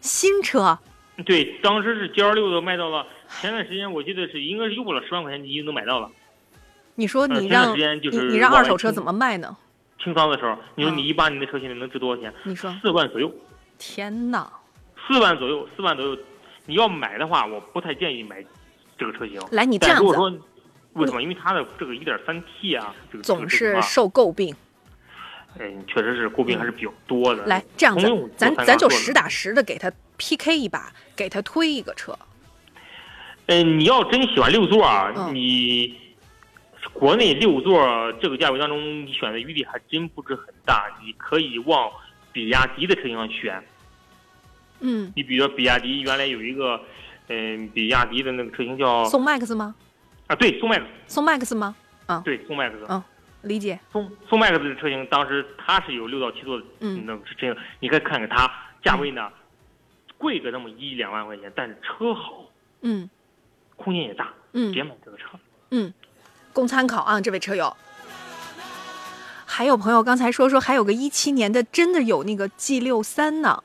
新车，对，当时是 G L 六的卖到了，前段时间我记得是应该是又过了十万块钱，你就能买到了。你说你让、时间就是你你让二手车怎么卖呢？清仓的时候，你说嗯你一八年的车现在能值多少钱？你说，四万左右，天哪！四万左右，四万左右。你要买的话，我不太建议买这个车型。来，你这样子如果说为什么？因为它的这个一点三 T 啊，这个总是受诟病。嗯，确实是诟病还是比较多的。来，这样子，咱咱就实打实的给他 PK 一把，给他推一个车。嗯，你要真喜欢六座啊，嗯你国内六座这个价位当中，你选的余地还真不是很大。你可以往比亚迪的车型上选。嗯，你比如说比亚迪原来有一个，嗯，比亚迪的那个车型叫宋 MAX 吗？啊，对，宋 MAX，宋 MAX 吗？对，宋 MAX，嗯理解。宋宋 MAX 的车型当时它是有六到七座的，嗯那个是这样。你可以看看它价位呢，贵个那么一两万块钱，但是车好，嗯空间也大，嗯别买这个车。嗯，供参考啊，这位车友。还有朋友刚才说说还有个一七年的，真的有那个 G 六三呢。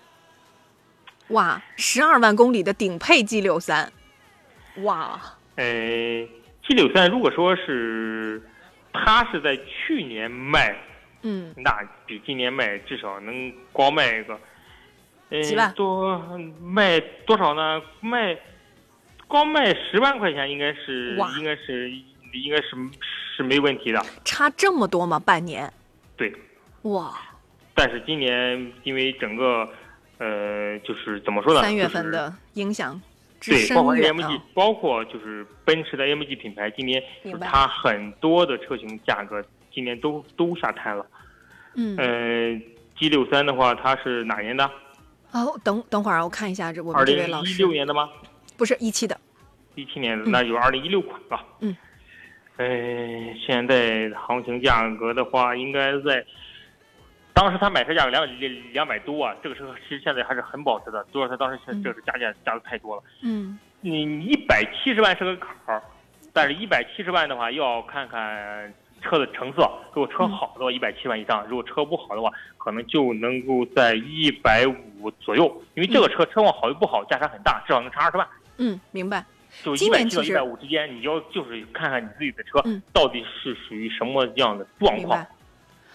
哇，十二万公里的顶配 G 六三，哇，呃，G 六三如果说是它是在去年卖，嗯，那比今年卖至少能光卖一个，呃，多卖多少呢？卖光卖十万块钱，应该是应该是应该是是没问题的，差这么多吗？半年，对。哇，但是今年因为整个，呃，就是怎么说呢？三月份的影响之对，包括 AMG，啊，包括就是奔驰的 AMG 品牌，今年就是它很多的车型价格今年都都下探了。嗯，呃，G 六三的话，它是哪年的？哦，等等会儿啊，我看一下这我二们这位老师零一六，年的吗？不是一七的，一七年的，嗯那就是二零一六款吧。嗯。呃，现在行情价格的话，应该在当时他买车价格两两两百多啊，这个车其实现在还是很保值的，主要他当时现这个加价加的太多了。嗯，你一百七十万是个坎儿，但是一百七十万的话要看看车的成色。如果车好的话，一百七万以上；如果车不好的话，可能就能够在一百五左右。因为这个车车况好与不好价差很大，至少能差二十万。嗯，明白。就一百七到一百五之间，你要就是看看你自己的车嗯到底是属于什么样的状况。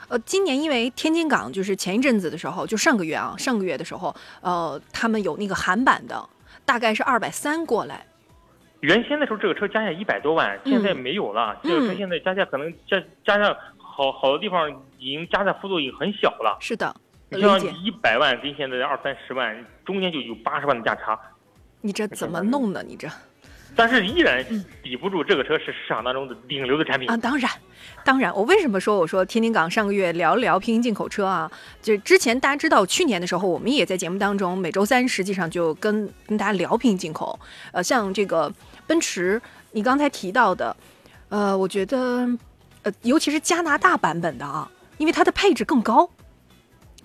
呃，今年因为天津港就是前一阵子的时候，就上个月啊，上个月的时候，呃，他们有那个韩版的，大概是二百三过来。原先的时候这个车加价一百多万，现在没有了。这个车嗯现在加价可能加加价好好的地方已经加价幅度已经很小了。是的，你像。一百万跟现在的二三十万中间就有八十万的价差，你这怎么弄呢？你这但是依然嗯抵不住这个车是市场当中的顶流的产品。啊，当然，当然，我为什么说我说天津港上个月聊一聊平行进口车啊？就之前大家知道，去年的时候，我们也在节目当中每周三实际上就跟跟大家聊平行进口。呃，像这个奔驰，你刚才提到的，呃，我觉得，呃，尤其是加拿大版本的啊，因为它的配置更高。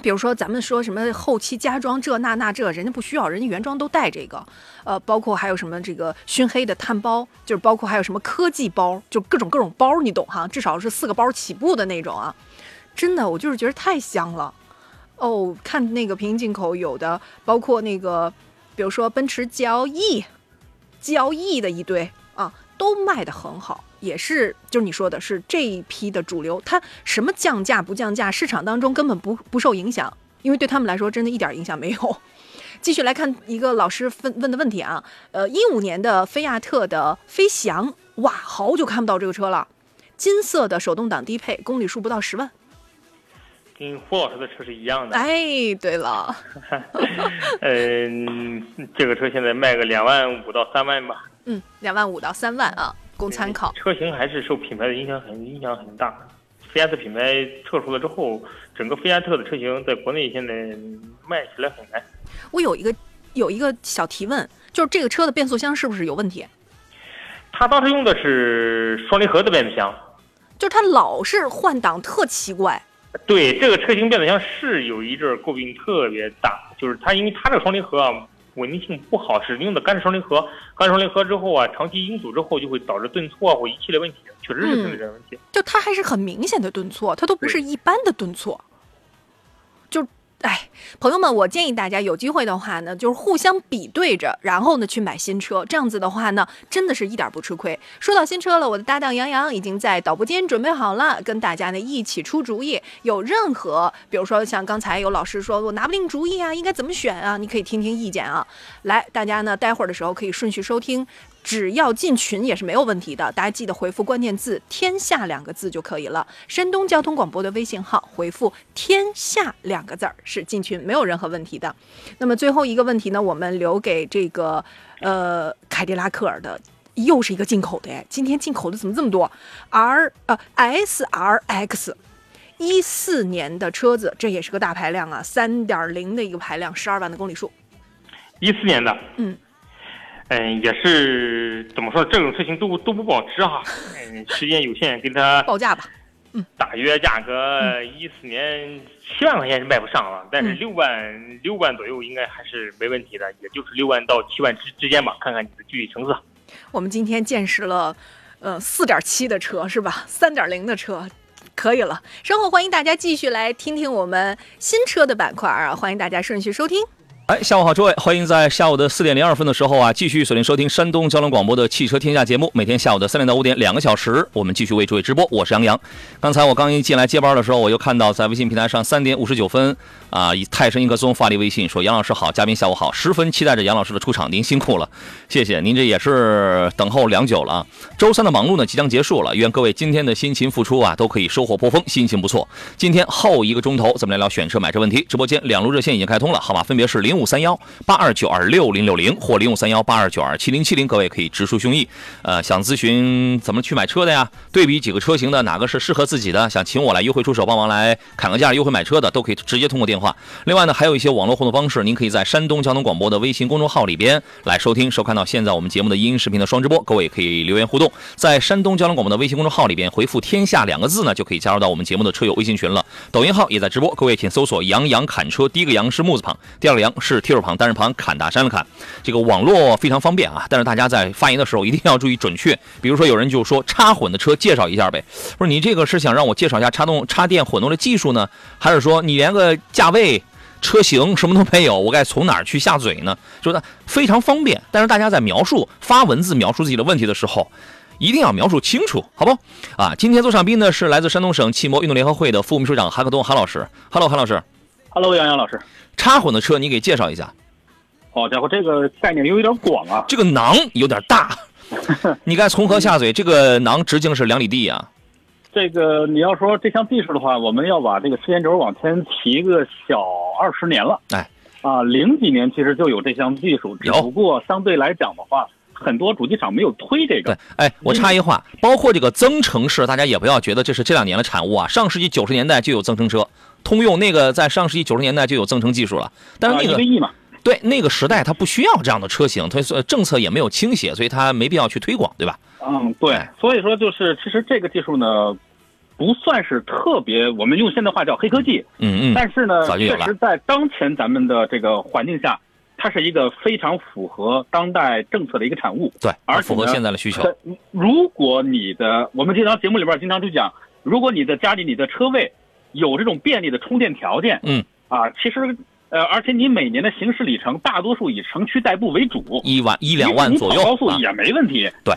比如说，咱们说什么后期加装这那那这，人家不需要，人家原装都带这个。呃，包括还有什么这个熏黑的碳包，就是包括还有什么科技包，就各种各种包，你懂哈？至少是四个包起步的那种啊。真的，我就是觉得太香了。哦，看那个平行进口有的，包括那个，比如说奔驰 GLE、GLE 的一堆啊，都卖的很好，也是就是你说的是这一批的主流，它什么降价不降价，市场当中根本不不受影响，因为对他们来说真的一点影响没有。继续来看一个老师问问的问题啊，呃，一五年的菲亚特的飞翔，哇，好久看不到这个车了，金色的手动挡低配，公里数不到十万。跟胡老师的车是一样的。哎，对了，嗯，这个车现在卖个两万五到三万吧。嗯，两万五到三万啊，供参考。车型还是受品牌的影响很影响很大。菲亚特品牌撤出了之后，整个菲亚特的车型在国内现在卖起来很难。我有一个有一个小提问，就是这个车的变速箱是不是有问题？他当时用的是双离合的变速箱。就是它老是换挡，特奇怪。对，这个车型变速箱是有一阵儿诟病特别大，就是它因为它这个双离合啊稳定性不好，使用的干式双离合，干式双离合之后啊，长期拥堵之后就会导致顿挫啊或一系列问题，确实是存在这个问题。就它还是很明显的顿挫，它都不是一般的顿挫。哎，朋友们，我建议大家有机会的话呢，就是互相比对着，然后呢去买新车，这样子的话呢，真的是一点不吃亏。说到新车了，我的搭档杨洋已经在导播间准备好了，跟大家呢一起出主意。有任何，比如说像刚才有老师说我拿不定主意啊，应该怎么选啊？你可以听听意见啊。来，大家呢待会儿的时候可以顺序收听。只要进群也是没有问题的，大家记得回复关键字“天下”两个字就可以了。山东交通广播的微信号回复“天下”两个字儿是进群，没有任何问题的。那么最后一个问题呢，我们留给这个呃凯迪拉克尔的，又是一个进口的哎，今天进口的怎么这么多？R 呃 S R X。一四年的车子，这也是个大排量啊，三点零的一个排量，十二万的公里数。一四年的，嗯，嗯，也是怎么说，这种事情都都不保值哈。嗯，时间有限，给他报价吧。嗯大约价格一四年七万块钱是卖不上了，但是嗯六万六万左右应该还是没问题的，也就是六万到七万之之间吧，看看你的具体成色。我们今天见识了，呃，四点七的车是吧？三点零的车。可以了，稍后欢迎大家继续来听听我们新车的板块啊！欢迎大家顺序收听。哎，下午好，诸位，欢迎在下午的四点零二分的时候啊，继续锁定收听山东交通广播的汽车天下节目。每天下午的三点到五点，两个小时，我们继续为诸位直播。我是杨洋。刚才我刚一进来接班的时候，我又看到在微信平台上三点五十九分啊，以泰山一棵松发来微信说：“杨老师好，嘉宾下午好，十分期待着杨老师的出场，您辛苦了，谢谢您，这也是等候良久了啊。周三的忙碌呢即将结束了，愿各位今天的辛勤付出啊，都可以收获颇丰，心情不错。今天后一个钟头，咱们来聊选车买车问题。直播间两路热线已经开通了，号码分别是零五三幺八。二九二六零六零或零五三幺八二九二七零七零，各位可以直抒胸臆。呃，想咨询怎么去买车的呀？对比几个车型的，哪个是适合自己的？想请我来优惠出手，帮忙来砍个价，优惠买车的，都可以直接通过电话。另外呢，还有一些网络互动方式，您可以在山东交通广播的微信公众号里边来收听、收看到现在我们节目的音视频的双直播。各位也可以留言互动，在山东交通广播的微信公众号里边回复“天下”两个字呢，就可以加入到我们节目的车友微信群了。抖音号也在直播，各位请搜索“杨洋砍车”，第一个“杨”是木字旁，第二个“杨”是提手旁，单人旁。砍大山的砍，这个网络非常方便啊，但是大家在发言的时候一定要注意准确。比如说有人就说插混的车介绍一下呗，不是你这个是想让我介绍一下插动插电混动的技术呢，还是说你连个价位、车型什么都没有，我该从哪儿去下嘴呢？就是非常方便，但是大家在描述发文字描述自己的问题的时候，一定要描述清楚，好不？啊，今天做上宾呢是来自山东省汽摩运动联合会的副秘书长韩克东韩老师，Hello 韩老师，Hello 杨洋老师，插混的车你给介绍一下。好家伙，这个概念又有点广啊！这个囊有点大，你该从何下嘴？这个囊直径是两里地啊。这个你要说这项技术的话，我们要把这个时间轴往前提个小二十年了。哎，啊，零几年其实就有这项技术，只不过相对来讲的话，很多主机厂没有推这个。对，哎，我插一话，包括这个增程式，大家也不要觉得这是这两年的产物啊。上世纪九十年代就有增程车，通用那个在上世纪九十年代就有增程技术了，但是那个。对那个时代，它不需要这样的车型，它政策也没有倾斜，所以它没必要去推广，对吧？嗯，对。所以说，就是其实这个技术呢，不算是特别，我们用现代话叫黑科技。嗯嗯。但是呢，确实在当前咱们的这个环境下，它是一个非常符合当代政策的一个产物。对，而符合现在的需求。如果你的，我们经常节目里边经常就讲，如果你的家里你的车位有这种便利的充电条件，嗯，啊，其实。呃，而且你每年的行驶里程大多数以城区代步为主，一万一两万左右，高速也没问题。对，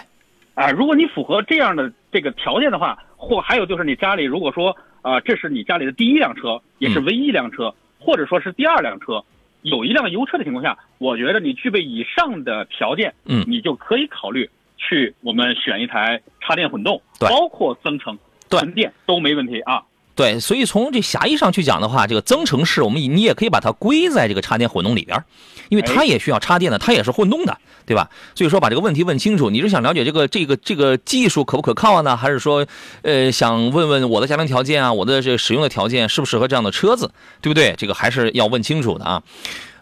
啊，如果你符合这样的这个条件的话，或还有就是你家里如果说啊，这是你家里的第一辆车，也是唯一一辆车，或者说是第二辆车，有一辆油车的情况下，我觉得你具备以上的条件，嗯，你就可以考虑去我们选一台插电混动，对，包括增程、纯电都没问题啊。对，所以从这狭义上去讲的话，这个增程式，我们你也可以把它归在这个插电混动里边，因为它也需要插电的，它也是混动的，对吧？所以说把这个问题问清楚，你是想了解这个这个这个技术可不可靠呢，还是说，呃，想问问我的家庭条件啊，我的这使用的条件适不适合这样的车子，对不对？这个还是要问清楚的啊。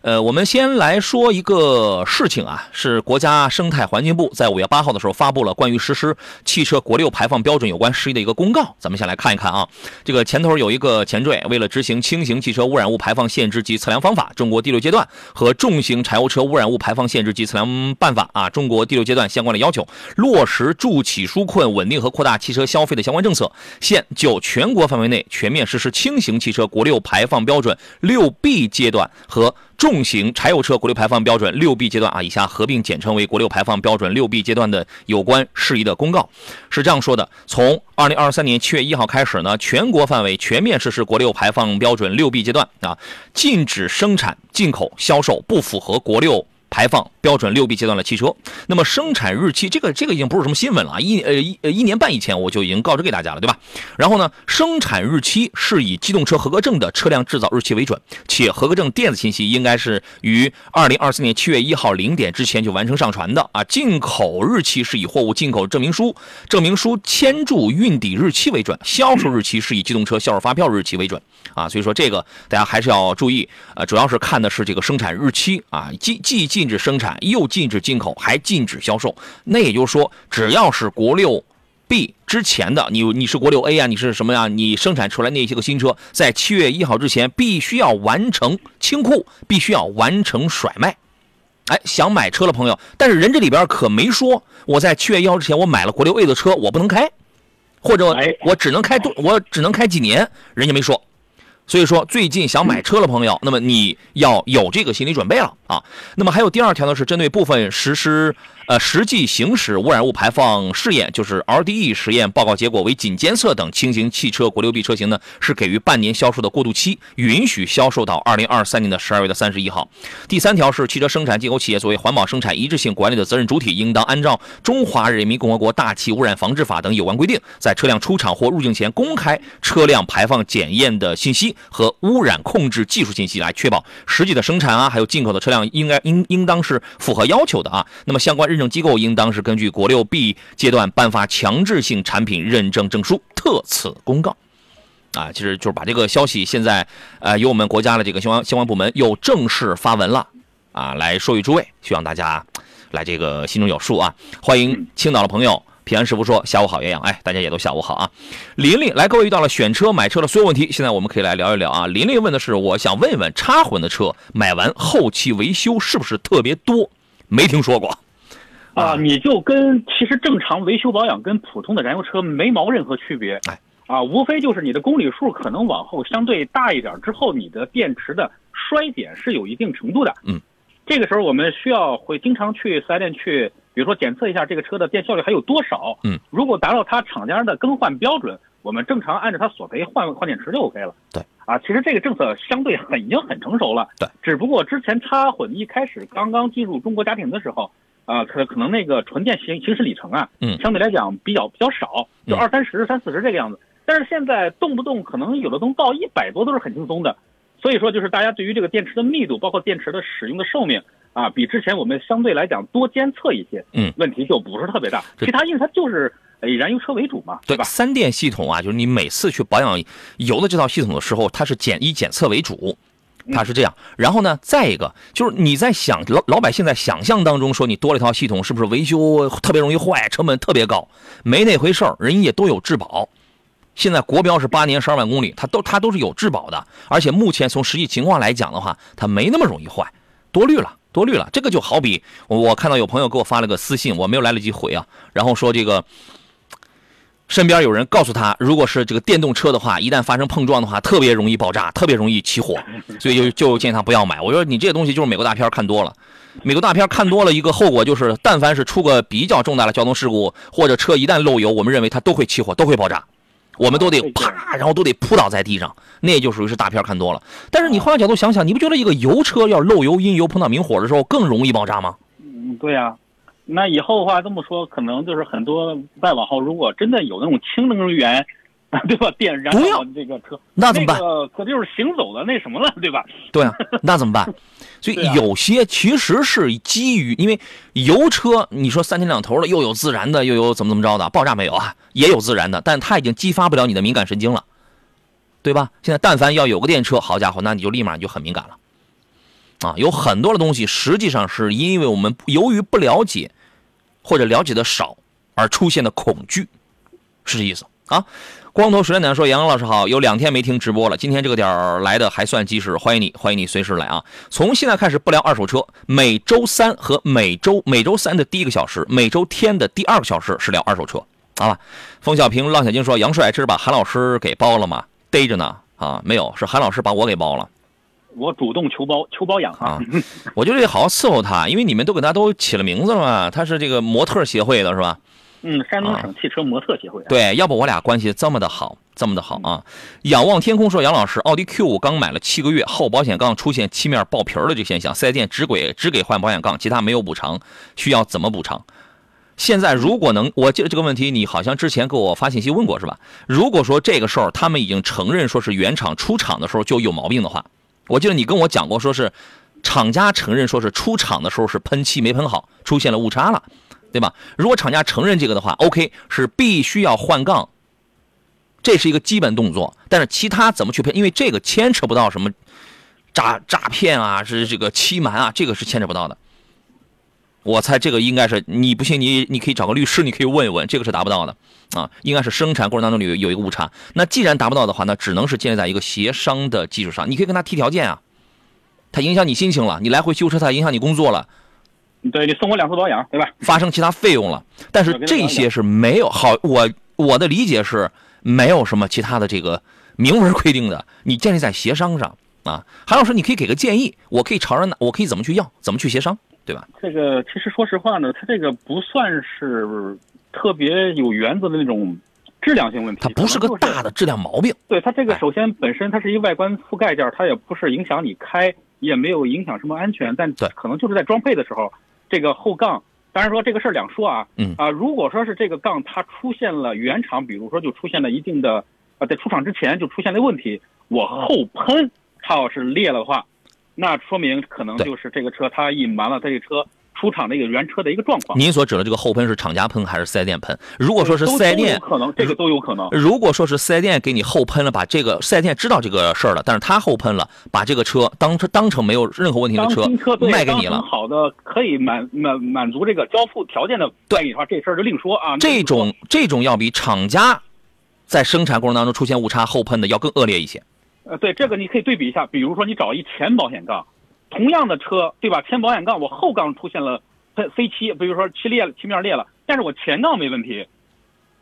呃，我们先来说一个事情啊，是国家生态环境部在五月八号的时候发布了关于实施汽车国六排放标准有关事宜的一个公告。咱们先来看一看啊，这个前头有一个前缀，为了执行轻型汽车污染物排放限制及测量方法（中国第六阶段）和重型柴油车污染物排放限制及测量办法（啊，中国第六阶段）相关的要求，落实助企纾困、稳定和扩大汽车消费的相关政策，现就全国范围内全面实施轻型汽车国六排放标准六 B 阶段和。重型柴油车国六排放标准六 B 阶段啊，以下合并简称为国六排放标准六 B 阶段的有关事宜的公告是这样说的：从二零二三年七月一号开始呢，全国范围全面实施国六排放标准六 B 阶段啊，禁止生产、进口、销售不符合国六。排放标准六 B 阶段的汽车，那么生产日期这个这个已经不是什么新闻了啊，一呃一呃一年半以前我就已经告知给大家了，对吧？然后呢，生产日期是以机动车合格证的车辆制造日期为准，且合格证电子信息应该是于二零二四年七月一号零点之前就完成上传的啊。进口日期是以货物进口证明书证明书签注运抵日期为准，销售日期是以机动车销售发票日期为准啊。所以说这个大家还是要注意，呃，主要是看的是这个生产日期啊，既既进。禁止生产，又禁止进口，还禁止销售。那也就是说，只要是国六 B 之前的，你你是国六 A 啊，你是什么呀？你生产出来那些个新车，在七月一号之前，必须要完成清库，必须要完成甩卖。哎，想买车的朋友，但是人这里边可没说，我在七月一号之前我买了国六 A 的车，我不能开，或者我只能开多，我只能开几年，人家没说。所以说，最近想买车的朋友，那么你要有这个心理准备了啊。那么还有第二条呢，是针对部分实施呃实际行驶污染物排放试验，就是 RDE 实验报告结果为仅监测等轻型汽车国六 B 车型呢，是给予半年销售的过渡期，允许销售到二零二三年的十二月的三十一号。第三条是汽车生产进口企业作为环保生产一致性管理的责任主体，应当按照《中华人民共和国大气污染防治法》等有关规定，在车辆出厂或入境前公开车辆排放检验的信息。和污染控制技术信息来确保实际的生产啊，还有进口的车辆应该应应当是符合要求的啊。那么相关认证机构应当是根据国六 B 阶段颁发强制性产品认证证书。特此公告，啊，其实就是把这个消息现在呃由我们国家的这个相关相关部门又正式发文了啊，来说与诸位，希望大家来这个心中有数啊。欢迎青岛的朋友。平安师傅说：“下午好，岳阳，哎，大家也都下午好啊。”琳琳来，各位遇到了选车买车的所有问题，现在我们可以来聊一聊啊。琳琳问的是：我想问一问，插混的车买完后期维修是不是特别多？没听说过。啊，你就跟其实正常维修保养跟普通的燃油车没毛任何区别。哎，啊，无非就是你的公里数可能往后相对大一点之后，你的电池的衰减是有一定程度的。嗯，这个时候我们需要会经常去四 S 店去。比如说检测一下这个车的电效率还有多少，嗯，如果达到它厂家的更换标准，我们正常按照它索赔换换电池就 OK 了。对，啊，其实这个政策相对很已经很成熟了。对，只不过之前插混一开始刚刚进入中国家庭的时候，啊，可可能那个纯电行行驶里程啊，嗯，相对来讲比较比较少，就二三十、三四十这个样子。但是现在动不动可能有的能到一百多都是很轻松的，所以说就是大家对于这个电池的密度，包括电池的使用的寿命。啊，比之前我们相对来讲多监测一些，嗯，问题就不是特别大。其他因为它就是以燃油车为主嘛，对吧？三电系统啊，就是你每次去保养油的这套系统的时候，它是检以检测为主，它是这样。然后呢，再一个就是你在想老老百姓在想象当中说你多了一套系统，是不是维修特别容易坏，成本特别高？没那回事儿，人家都有质保。现在国标是八年十二万公里，它都它都是有质保的，而且目前从实际情况来讲的话，它没那么容易坏，多虑了。多虑了，这个就好比我我看到有朋友给我发了个私信，我没有来得及回啊，然后说这个身边有人告诉他，如果是这个电动车的话，一旦发生碰撞的话，特别容易爆炸，特别容易起火，所以就就建议他不要买。我说你这个东西就是美国大片看多了，美国大片看多了一个后果就是，但凡是出个比较重大的交通事故，或者车一旦漏油，我们认为它都会起火，都会爆炸。我们都得啪，然后都得扑倒在地上，那就属于是大片看多了。但是你换个角度想想，你不觉得一个油车要漏油、阴油碰到明火的时候更容易爆炸吗？嗯，对呀。那以后的话这么说，可能就是很多再往后，如果真的有那种氢能源。对吧？电燃料这个车，那怎么办？可就是行走的那什么了，对吧？对啊，那怎么办？所以有些其实是基于，因为油车，你说三天两头的，又有自燃的，又有怎么怎么着的，爆炸没有啊？也有自燃的，但它已经激发不了你的敏感神经了，对吧？现在但凡要有个电车，好家伙，那你就立马就很敏感了啊！有很多的东西，实际上是因为我们由于不了解或者了解的少而出现的恐惧，是这意思啊。光头水暖说：“杨老师好，有两天没听直播了，今天这个点儿来的还算及时，欢迎你，欢迎你随时来啊！从现在开始不聊二手车，每周三和每周每周三的第一个小时，每周天的第二个小时是聊二手车，好吧？”冯小平、浪小晶说：“杨帅，这是把韩老师给包了吗？逮着呢啊？没有，是韩老师把我给包了，我主动求包求包养啊！我就得好好伺候他，因为你们都给他都起了名字了嘛，他是这个模特协会的是吧？”嗯，山东省汽车模特协会。对，要不我俩关系这么的好，这么的好啊！仰望天空说，杨老师，奥迪 Q 五刚买了七个月，后保险杠出现漆面爆皮儿的这现象，四 S 店只给只给换保险杠，其他没有补偿，需要怎么补偿？现在如果能，我记得这个问题，你好像之前给我发信息问过是吧？如果说这个事儿他们已经承认说是原厂出厂的时候就有毛病的话，我记得你跟我讲过，说是厂家承认说是出厂的时候是喷漆没喷好，出现了误差了。对吧？如果厂家承认这个的话，OK，是必须要换杠，这是一个基本动作。但是其他怎么去配？因为这个牵扯不到什么诈诈骗啊，是这个欺瞒啊，这个是牵扯不到的。我猜这个应该是，你不信你你可以找个律师，你可以问一问，这个是达不到的啊。应该是生产过程当中有有一个误差。那既然达不到的话，那只能是建立在一个协商的基础上。你可以跟他提条件啊，他影响你心情了，你来回修车，他影响你工作了。对你送我两次保养，对吧？发生其他费用了，但是这些是没有好，我我的理解是没有什么其他的这个明文规定的，你建立在协商上啊。韩老师，你可以给个建议，我可以朝着哪，我可以怎么去要，怎么去协商，对吧？这个其实说实话呢，它这个不算是特别有原则的那种质量性问题，它不是个大的质量毛病。对它这个哎首先本身它是一个外观覆盖件，它也不是影响你开，也没有影响什么安全，但对可能就是在装配的时候，这个后杠，当然说这个事儿两说啊，嗯。啊，如果说是这个杠它出现了原厂，比如说就出现了一定的，啊，在出厂之前就出现了问题，我后喷它要是裂了的话，那说明可能就是这个车它隐瞒了它这个车出厂的一个原车的一个状况。您所指的这个后喷是厂家喷还是四 S 店喷？如果说是四 S 店，可能，这个都有可能。如果说是四 S 店给你后喷了，把这个四 S 店知道这个事儿了，但是他后喷了，把这个车当成当成没有任何问题的车卖给你了，好的可以满满满足这个交付条件的卖给你的话，这事儿就另说啊。这种这种要比厂家在生产过程当中出现误差后喷的要更恶劣一些。呃，对这个你可以对比一下，比如说你找一前保险杠，同样的车对吧？前保险杠我后杠出现了飞飞漆，比如说漆裂了，漆面裂了，但是我前杠没问题，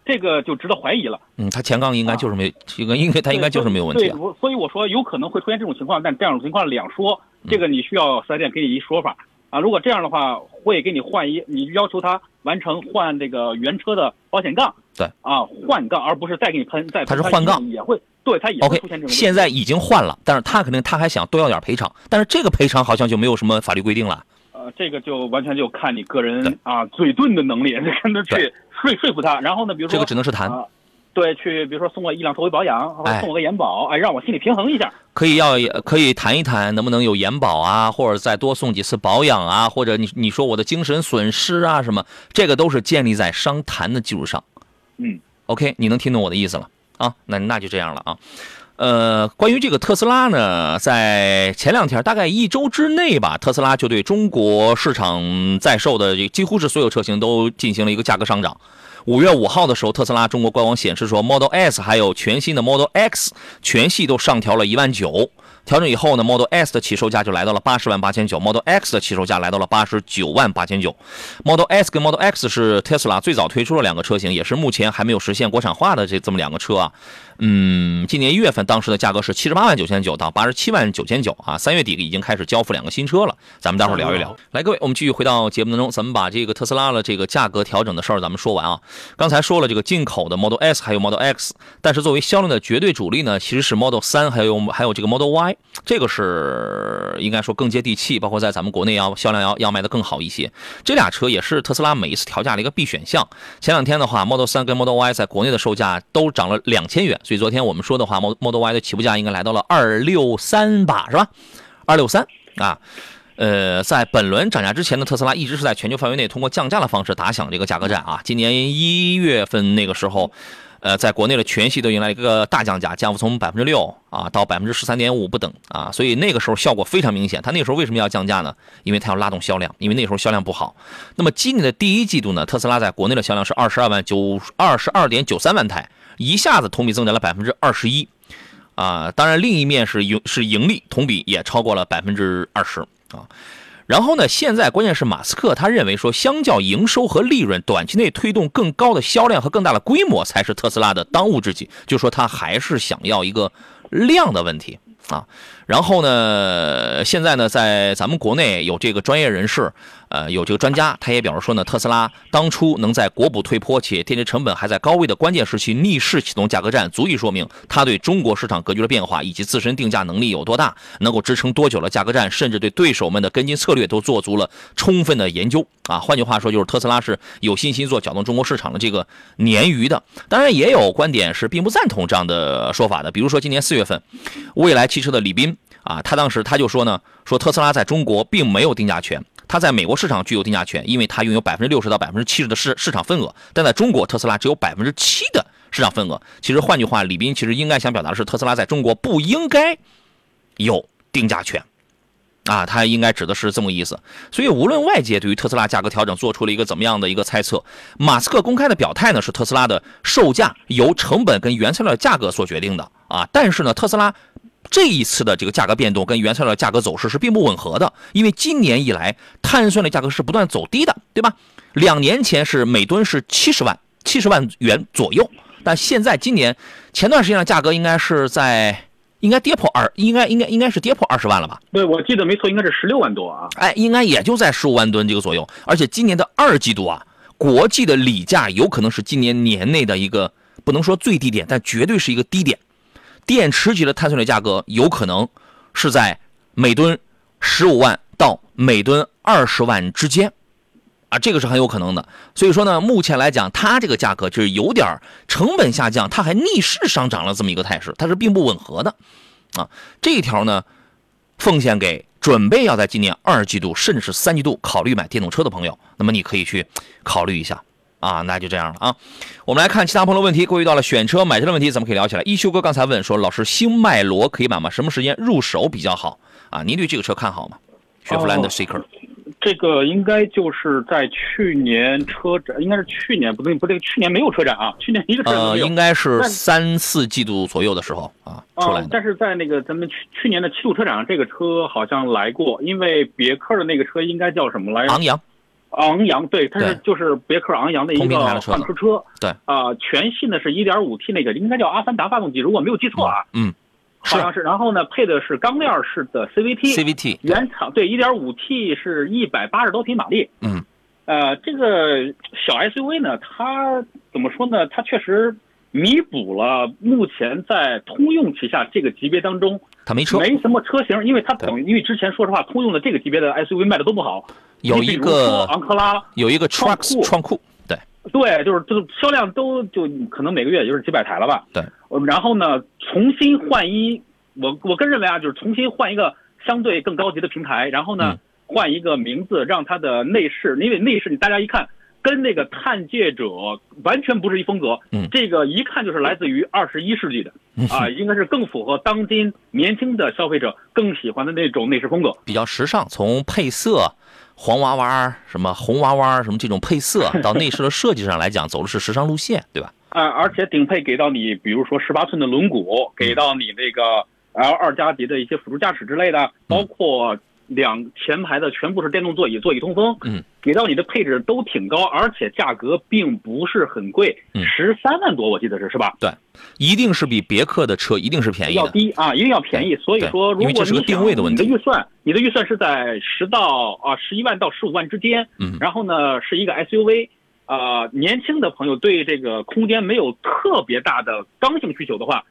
这个就值得怀疑了。嗯，他前杠应该就是没，应该应该他应该就是没有问题啊。对我所以我说有可能会出现这种情况，但这种情况两说，嗯这个你需要四 S 店给你一说法啊。如果这样的话，会给你换一，你要求他完成换这个原车的保险杠，对啊，换杠，而不是再给你喷，再他是换杠也会对他也会 OK，出现这种问题。现在已经换了，但是他肯定他还想多要点赔偿，但是这个赔偿好像就没有什么法律规定了。呃，这个就完全就看你个人啊嘴遁的能力，跟他去说说服他。然后呢，比如说这个只能是谈，啊，对，去比如说送我一辆车维保养，或者哎送我个延保，哎，让我心里平衡一下。可以要可以谈一谈能不能有延保啊，或者再多送几次保养啊，或者你你说我的精神损失啊什么，这个都是建立在商谈的基础上。嗯，OK，你能听懂我的意思了啊？那那就这样了啊。呃，关于这个特斯拉呢，在前两天大概一周之内吧，特斯拉就对中国市场在售的这几乎是所有车型都进行了一个价格上涨。五月五号的时候，特斯拉中国官网显示说，Model S 还有全新的 Model X 全系都上调了一万九。调整以后呢，Model S 的起售价就来到了八十万八千九，Model X 的起售价来到了八十九万八千九。Model S 跟 Model X 是特斯拉最早推出的两个车型，也是目前还没有实现国产化的这这么两个车啊。嗯，今年一月份当时的价格是七十八万九千九到八十七万九千九啊，三月底已经开始交付两个新车了，咱们待会儿聊一聊。来，各位，我们继续回到节目当中，咱们把这个特斯拉的这个价格调整的事儿咱们说完啊。刚才说了这个进口的 Model S 还有 Model X，但是作为销量的绝对主力呢，其实是 Model 三还有还有这个 Model Y，这个是应该说更接地气，包括在咱们国内要销量要要卖的更好一些。这俩车也是特斯拉每一次调价的一个必选项。前两天的话，Model 三跟 Model Y 在国内的售价都涨了两千元，所以昨天我们说的话，Model Y 的起步价应该来到了二六三吧，是吧？二六三啊。呃，在本轮涨价之前的特斯拉一直是在全球范围内通过降价的方式打响这个价格战啊。今年一月份那个时候，呃，在国内的全系都迎来一个大降价，降幅从百分之六啊到百分之十三点五不等啊，所以那个时候效果非常明显。它那个时候为什么要降价呢？因为它要拉动销量，因为那时候销量不好。那么今年的第一季度呢，特斯拉在国内的销量是二十二万九二十二点九三万台，一下子同比增长了百分之二十一。啊，当然，另一面是盈是盈利，同比也超过了百分之二十啊。然后呢，现在关键是马斯克他认为说，相较营收和利润，短期内推动更高的销量和更大的规模才是特斯拉的当务之急。就说他还是想要一个量的问题啊。然后呢，现在呢，在咱们国内有这个专业人士，呃，有这个专家，他也表示说呢，特斯拉当初能在国补退坡且电池成本还在高位的关键时期逆势启动价格战，足以说明他对中国市场格局的变化以及自身定价能力有多大，能够支撑多久的价格战，甚至对对手们的跟进策略都做足了充分的研究啊。换句话说，就是特斯拉是有信心做搅动中国市场的这个鲶鱼的。当然，也有观点是并不赞同这样的说法的，比如说今年四月份，蔚来汽车的李斌。啊，他当时他就说呢，说特斯拉在中国并没有定价权，他在美国市场具有定价权，因为他拥有百分之六十到百分之七十的市市场份额，但在中国特斯拉只有百分之七的市场份额。其实换句话，李斌其实应该想表达的是，特斯拉在中国不应该有定价权。啊，他应该指的是这么个意思。所以无论外界对于特斯拉价格调整做出了一个怎么样的一个猜测，马斯克公开的表态呢是特斯拉的售价由成本跟原材料价格所决定的啊。但是呢，特斯拉。这一次的这个价格变动跟原材料价格走势是并不吻合的，因为今年以来碳酸的价格是不断走低的，对吧？两年前是每吨是七十万七十万元左右，但现在今年前段时间的价格应该是在应该跌破二，应该应该应该是跌破二十万了吧？对，我记得没错，应该是十六万多啊。哎，应该也就在十五万吨这个左右。而且今年的二季度啊，国际的锂价有可能是今年年内的一个不能说最低点，但绝对是一个低点。电池级的碳酸锂价格有可能是在每吨十五万到每吨二十万之间，啊，这个是很有可能的。所以说呢，目前来讲，它这个价格就是有点成本下降，它还逆势上涨了这么一个态势，它是并不吻合的，啊，这一条呢，奉献给准备要在今年二季度甚至是三季度考虑买电动车的朋友，那么你可以去考虑一下。啊，那就这样了啊。我们来看其他朋友的问题。各位遇到了选车、买车的问题，咱们可以聊起来。一休哥刚才问说，老师，新迈罗可以买吗？什么时间入手比较好？啊，您对这个车看好吗？雪佛兰的 Seeker，这个应该就是在去年车展，应该是去年不对不对，去年没有车展啊，去年一个车展都呃，没有。应该是三四季度左右的时候啊出来但是在那个咱们去去年的七度车展上，这个车好像来过，因为别克的那个车应该叫什么来着？昂扬，昂扬，对，它是就是别克昂扬的一个换车车。对啊、全系的是 1.5T 那个，应该叫阿凡达发动机，如果没有记错啊，嗯，好像是。然后呢，配的是钢链式的 CVT。CVT，原厂对 1.5T 是一百八十多匹马力。嗯，呃，这个小 SUV 呢，它怎么说呢？它确实弥补了目前在通用旗下这个级别当中它没车，没什么车型，因为它等于因为之前说实话，通用的这个级别的 SUV 卖的都不好。有一个昂克拉，有一个创 Trucks 酷创酷，对，对，就是这个销量都就可能每个月也就是几百台了吧。对呃，然后呢，重新换一，我我个人认为啊，就是重新换一个相对更高级的平台，然后呢嗯，换一个名字，让它的内饰，因为内饰你大家一看。跟那个探界者完全不是一风格，嗯这个一看就是来自于二十一世纪的，啊，应该是更符合当今年轻的消费者更喜欢的那种内饰风格。比较时尚，从配色。黄娃娃、什么红娃娃、什么这种配色，到内饰的设计上来讲，走的是时尚路线，对吧？啊，而且顶配给到你，比如说十八寸的轮毂，给到你那个 L 二加级的一些辅助驾驶之类的，包括两前排的全部是电动座椅，座椅通风，嗯，给到你的配置都挺高，而且价格并不是很贵。嗯，十三万多我记得是是吧？对。一定是比别克的车一定是便宜要。低啊，一定要便宜。所以说，如果你想定位的问题。你的预算，你的预算是在十到啊十一万到十五万之间，嗯。然后呢是一个 SUV，啊、年轻的朋友对这个空间没有特别大的刚性需求的话，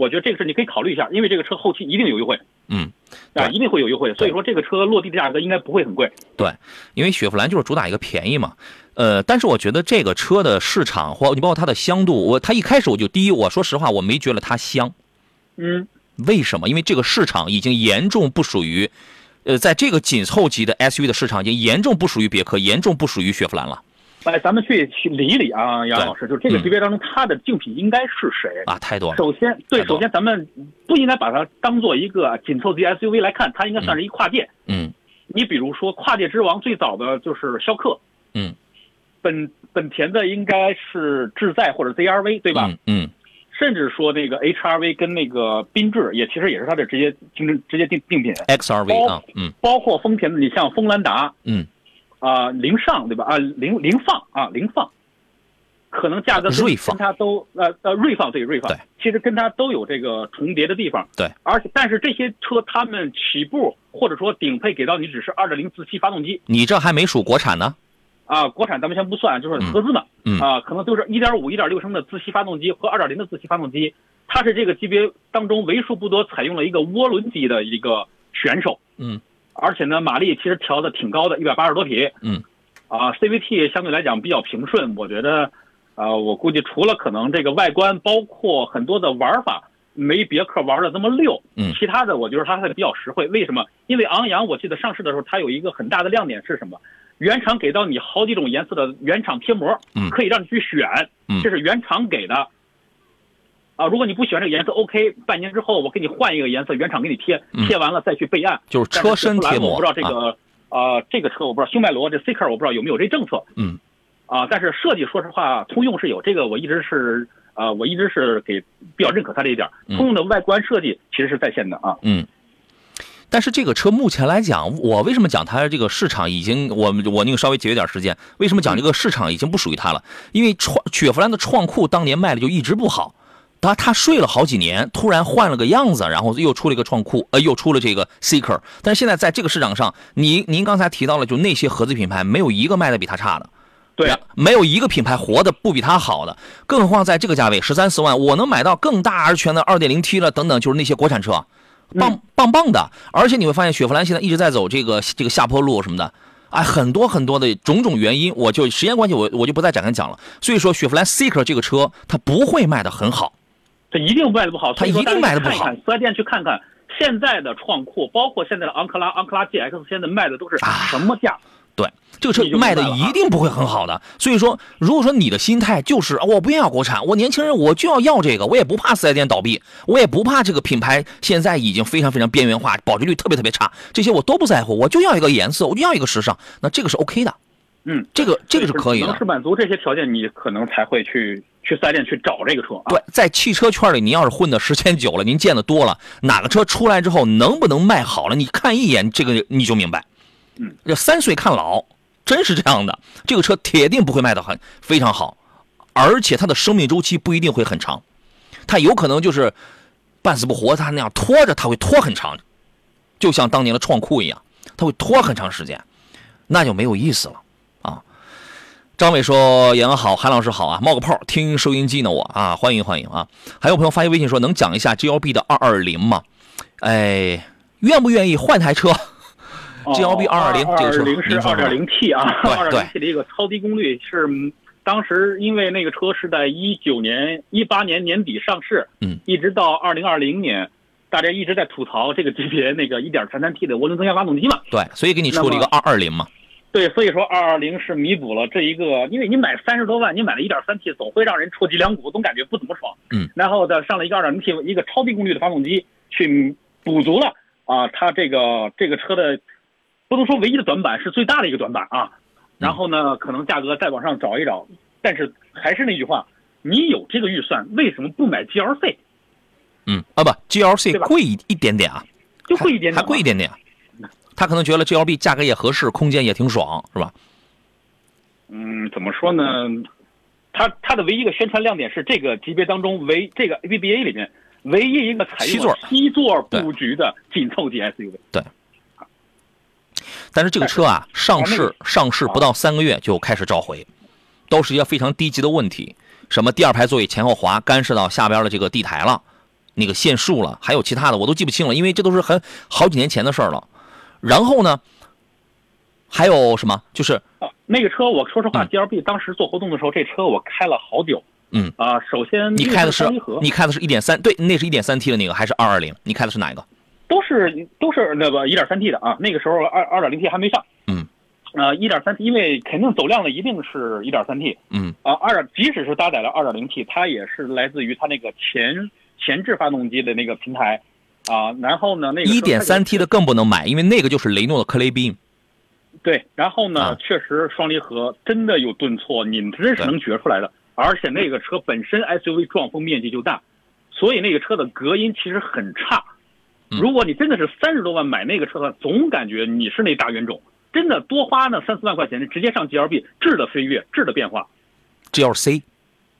我觉得这个事你可以考虑一下，因为这个车后期一定有优惠嗯，啊，对一定会有优惠。所以说这个车落地的价格应该不会很贵。对因为雪佛兰就是主打一个便宜嘛。呃，但是我觉得这个车的市场或你包括它的香度，我它一开始我就第一，我说实话我没觉得它香，嗯，为什么？因为这个市场已经严重不属于，呃，在这个紧凑级的 SUV 的市场已经严重不属于别克，严重不属于雪佛兰了来，咱们去去理一理啊，杨老师，就是这个嗯级别当中它的竞品应该是谁？啊，太多了。首先，对，首先咱们不应该把它当做一个紧凑级 SUV 来看，它应该算是一跨界。嗯你比如说，跨界之王最早的就是逍客，嗯，本本田的应该是智在或者 ZRV 对吧？嗯嗯甚至说那个 HRV 跟那个缤智也其实也是它的直接竞争直接竞竞品，，XRV 啊，嗯包括丰田的，你像锋兰达嗯，啊、凌尚对吧？啊，凌凌放啊，凌放，可能价格跟锐放跟它都呃呃锐放对锐放对，其实跟它都有这个重叠的地方。对，而且但是这些车它们起步或者说顶配给到你只是二点零自吸发动机你这还没数国产呢。啊，国产咱们先不算，就是合资的，嗯嗯啊，可能就是一点五、一、点六升的自吸发动机和二点零的自吸发动机，它是这个级别当中为数不多采用了一个涡轮机的一个选手。嗯而且呢，马力其实调的挺高的，一百八十多匹。嗯，啊，CVT 相对来讲比较平顺，我觉得，啊，我估计除了可能这个外观，包括很多的玩法没别克玩的那么溜，嗯其他的我觉得它还比较实惠。为什么？因为昂扬我记得上市的时候，它有一个很大的亮点是什么？原厂给到你好几种颜色的原厂贴膜，嗯可以让你去选，嗯这是原厂给的。啊，如果你不喜欢这个颜色，OK，半年之后我给你换一个颜色，原厂给你贴，嗯贴完了再去备案。就是车身贴膜我不知道这啊个呃这个车我不知道，星迈罗这 C 克我不知道有没有这政策嗯啊，但是设计说实话，通用是有这个，我一直是呃我一直是给比较认可它这一点通用的外观设计其实是在线的啊。嗯。但是这个车目前来讲，我为什么讲它这个市场已经，我我那个稍微节约点时间，为什么讲这个市场已经不属于它了？因为创雪佛兰的创酷当年卖的就一直不好，它它睡了好几年，突然换了个样子，然后又出了一个创酷，呃，又出了这个 Seeker，但是现在在这个市场上，您您刚才提到了，就那些合资品牌，没有一个卖的比它差的。对，没有一个品牌活的不比它好的，更何况在这个价位十三四万，我能买到更大而全的二点零 T 了，等等，就是那些国产车，棒棒棒的。而且你会发现，雪佛兰现在一直在走这个这个下坡路什么的，哎，很多很多的种种原因，我就时间关系，我我就不再展开讲了。所以说，雪佛兰 Seeker 这个车它不会卖的很好，它一定卖的不好，它一定卖的不好。四 S 店去看看现在的创酷，包括现在的昂克拉、昂克拉 GX，现在卖的都是什么价？对，这个车卖的一定不会很好的。所以说，如果说你的心态就是我不要国产，我年轻人我就要要这个，我也不怕四 S 店倒闭，我也不怕这个品牌现在已经非常非常边缘化，保值率特别特别差，这些我都不在乎，我就要一个颜色，我就要一个时尚，那这个是 OK 的。嗯，这个这个是可以的。是满足这些条件，你可能才会去去四 S 店去找这个车。啊对，在汽车圈里，您要是混的时间久了，您见的多了，哪个车出来之后能不能卖好了，你看一眼这个你就明白。嗯，这三岁看老。真是这样的，这个车铁定不会卖的很非常好，而且它的生命周期不一定会很长，它有可能就是半死不活，它那样拖着，它会拖很长，就像当年的创酷一样，它会拖很长时间，那就没有意思了啊。张伟说：“杨好，韩老师好啊，冒个泡，听收音机呢我啊，欢迎欢迎啊。”还有朋友发一微信说：“能讲一下 GLB 的二二零吗？”哎，愿不愿意换台车？G L B 二二零，这个车是二点零 T 啊，二点零 T 的一个超低功率，是当时因为那个车是在一九年、一八年年底上市，嗯，一直到二零二零年，大家一直在吐槽这个级别那个一点三三 T 的涡轮增压发动机嘛，对，所以给你出了一个二二零嘛，对，所以说二二零是弥补了这一个，因为你买三十多万，你买了一点三 T，总会让人戳脊梁骨，总感觉不怎么爽，嗯，然后再上了一个二点零 T 一个超低功率的发动机，去补足了啊，它这个这个车的。不能说唯一的短板是最大的一个短板啊，然后呢，可能价格再往上找一找，但是还是那句话，你有这个预算，为什么不买 GLC？嗯啊不，GLC 贵一点点啊，就贵一点点，还贵一点点。他可能觉得 GLB 价格也合适，空间也挺爽，是吧？嗯，怎么说呢？它它的唯一一个宣传亮点是这个级别当中唯这个 ABBA 里面唯一一个采用七座布局的紧凑级 SUV。对。但是这个车啊，上市上市不到三个月就开始召回，都是一些非常低级的问题，什么第二排座椅前后滑，干涉到下边的这个地台了，那个限速了，还有其他的我都记不清了，因为这都是很好几年前的事儿了。然后呢，还有什么？就是那个车，我说实话，G L B 当时做活动的时候，这车我开了好久。嗯啊，首先你开的是你开的是一点三，对，那是一点三 T 的那个，还是二二零？你开的是哪一个？都是都是那个一点三 T 的啊，那个时候二二点零 T 还没上。嗯，呃，一点三 T，因为肯定走量的一定是一点三 T。嗯，啊，二即使是搭载了二点零 T，它也是来自于它那个前前置发动机的那个平台，啊，然后呢，那个一点三 T 的更不能买，因为那个就是雷诺的克雷宾。对，然后呢，确实双离合真的有顿挫，你真是能觉出来的。而且那个车本身 SUV 撞风面积就大，所以那个车的隔音其实很差。如果你真的是三十多万买那个车的话，总感觉你是那大冤种，真的多花那三四万块钱，直接上 G L B 质的飞跃，质的变化。G L C，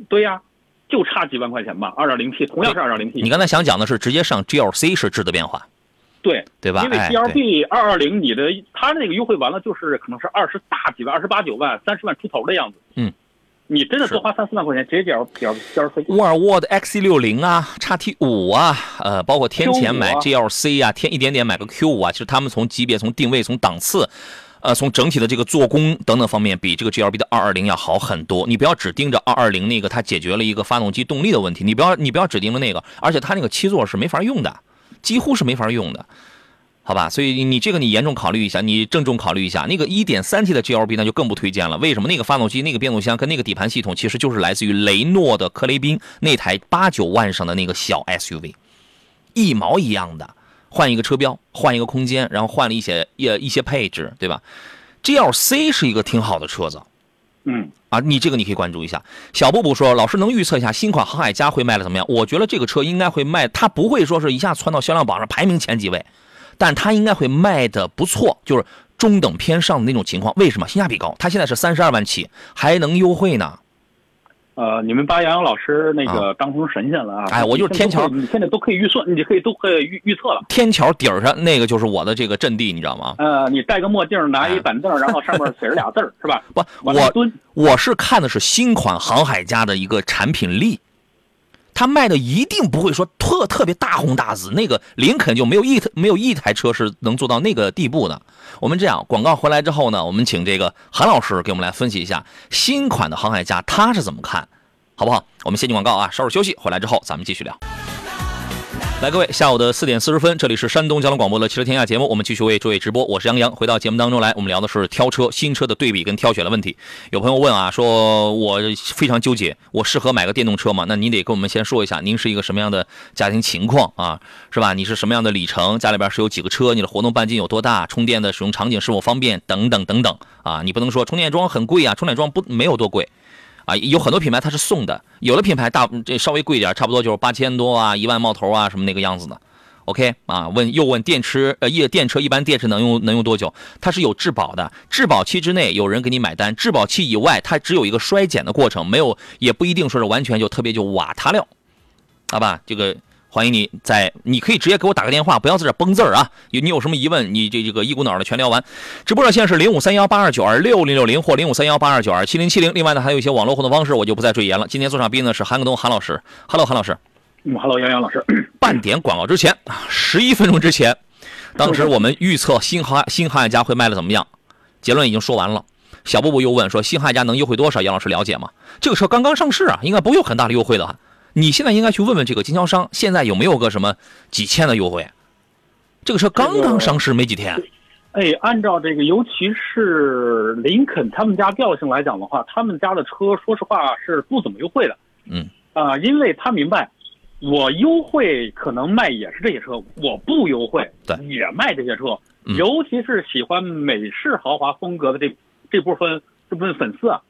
对呀，就差几万块钱吧。二点零 T 同样是二点零 T。你刚才想讲的是直接上 G L C 是质的变化，对对吧？因为 G L B 二二零你的它那个优惠完了就是可能是二十大几万，二十八九万，三十万出头的样子。嗯。你真的多花三四万块钱，直接交交交费。沃尔沃的 XC 六零啊，叉 T 五啊，呃，包括天前买 GLC 啊，天一点点买个 Q 五啊，其实他们从级别、从定位、从档次，呃，从整体的这个做工等等方面，比这个 GLB 的二二零要好很多。你不要只盯着二二零那个，它解决了一个发动机动力的问题，你不要你不要只盯着那个，而且它那个七座是没法用的，几乎是没法用的。好吧，所以你这个你严重考虑一下，你郑重考虑一下。那个 1.3T 的 GLB 那就更不推荐了。为什么？那个发动机、那个变速箱跟那个底盘系统，其实就是来自于雷诺的克雷宾那台八九万上的那个小 SUV，一毛一样的，换一个车标，换一个空间，然后换了一些一一些配置，对吧？GLC 是一个挺好的车子，嗯，啊，你这个你可以关注一下。小布布说，老师能预测一下新款航海家会卖的怎么样？我觉得这个车应该会卖，它不会说是一下窜到销量榜上排名前几位。但它应该会卖的不错，就是中等偏上的那种情况。为什么？性价比高，它现在是三十二万起，还能优惠呢。呃，你们把杨洋老师那个当成神仙了啊！哎我就是天桥你现在都可以预算，你可以都可以预预测了。天桥顶儿上那个就是我的这个阵地，你知道吗？呃，你戴个墨镜，拿一板凳，然后上面写着俩字儿，是吧？不，我蹲。我是看的是新款航海家的一个产品力，他卖的一定不会说特特别大红大紫，那个林肯就没有一没有一台车是能做到那个地步的。我们这样，广告回来之后呢，我们请这个韩老师给我们来分析一下新款的航海家他是怎么看，好不好？我们先进广告啊，稍事休息，回来之后咱们继续聊。来，各位，下午的四点四十分，这里是山东交通广播的汽车天下节目，我们继续为诸位直播。我是杨洋，回到节目当中来，我们聊的是挑车、新车的对比跟挑选的问题。有朋友问啊，说我非常纠结，我适合买个电动车吗？那您得跟我们先说一下，您是一个什么样的家庭情况啊？是吧？你是什么样的里程？家里边是有几个车？你的活动半径有多大？充电的使用场景是否方便？等等等等啊！你不能说充电桩很贵啊，充电桩不没有多贵。啊，有很多品牌它是送的，有的品牌大这稍微贵一点，差不多就是八千多啊，一万冒头啊，什么那个样子的。OK 啊，问又问电池呃，一电车一般电池能用能用多久？它是有质保的，质保期之内有人给你买单，质保期以外它只有一个衰减的过程，没有也不一定说是完全就特别就瓦塌了，好吧？这个欢迎你在，你可以直接给我打个电话，不要在这崩字儿啊！有你有什么疑问，你这这个一股脑的全聊完。直播热线是零五三幺八二九二六零六零或零五三幺八二九二七零七零。另外呢，还有一些网络互动方式，我就不再赘言了。今天坐上宾呢是韩克东韩老师，Hello 韩老师。嗯，Hello，杨洋老师。半点广告之前啊，十一分钟之前，当时我们预测新航新航海家会卖的怎么样，结论已经说完了。小布布又问说新航海家能优惠多少？杨老师了解吗？这个车刚刚上市啊，应该不会有很大的优惠的哈。你现在应该去问问这个经销商，现在有没有个什么几千的优惠？这个车刚刚上市没几天。哎，按照这个，尤其是林肯他们家调性来讲的话，他们家的车，说实话是不怎么优惠的。嗯。啊、因为他明白，我优惠可能卖也是这些车，我不优惠对也卖这些车。嗯尤其是喜欢美式豪华风格的这这部分这部分粉丝啊，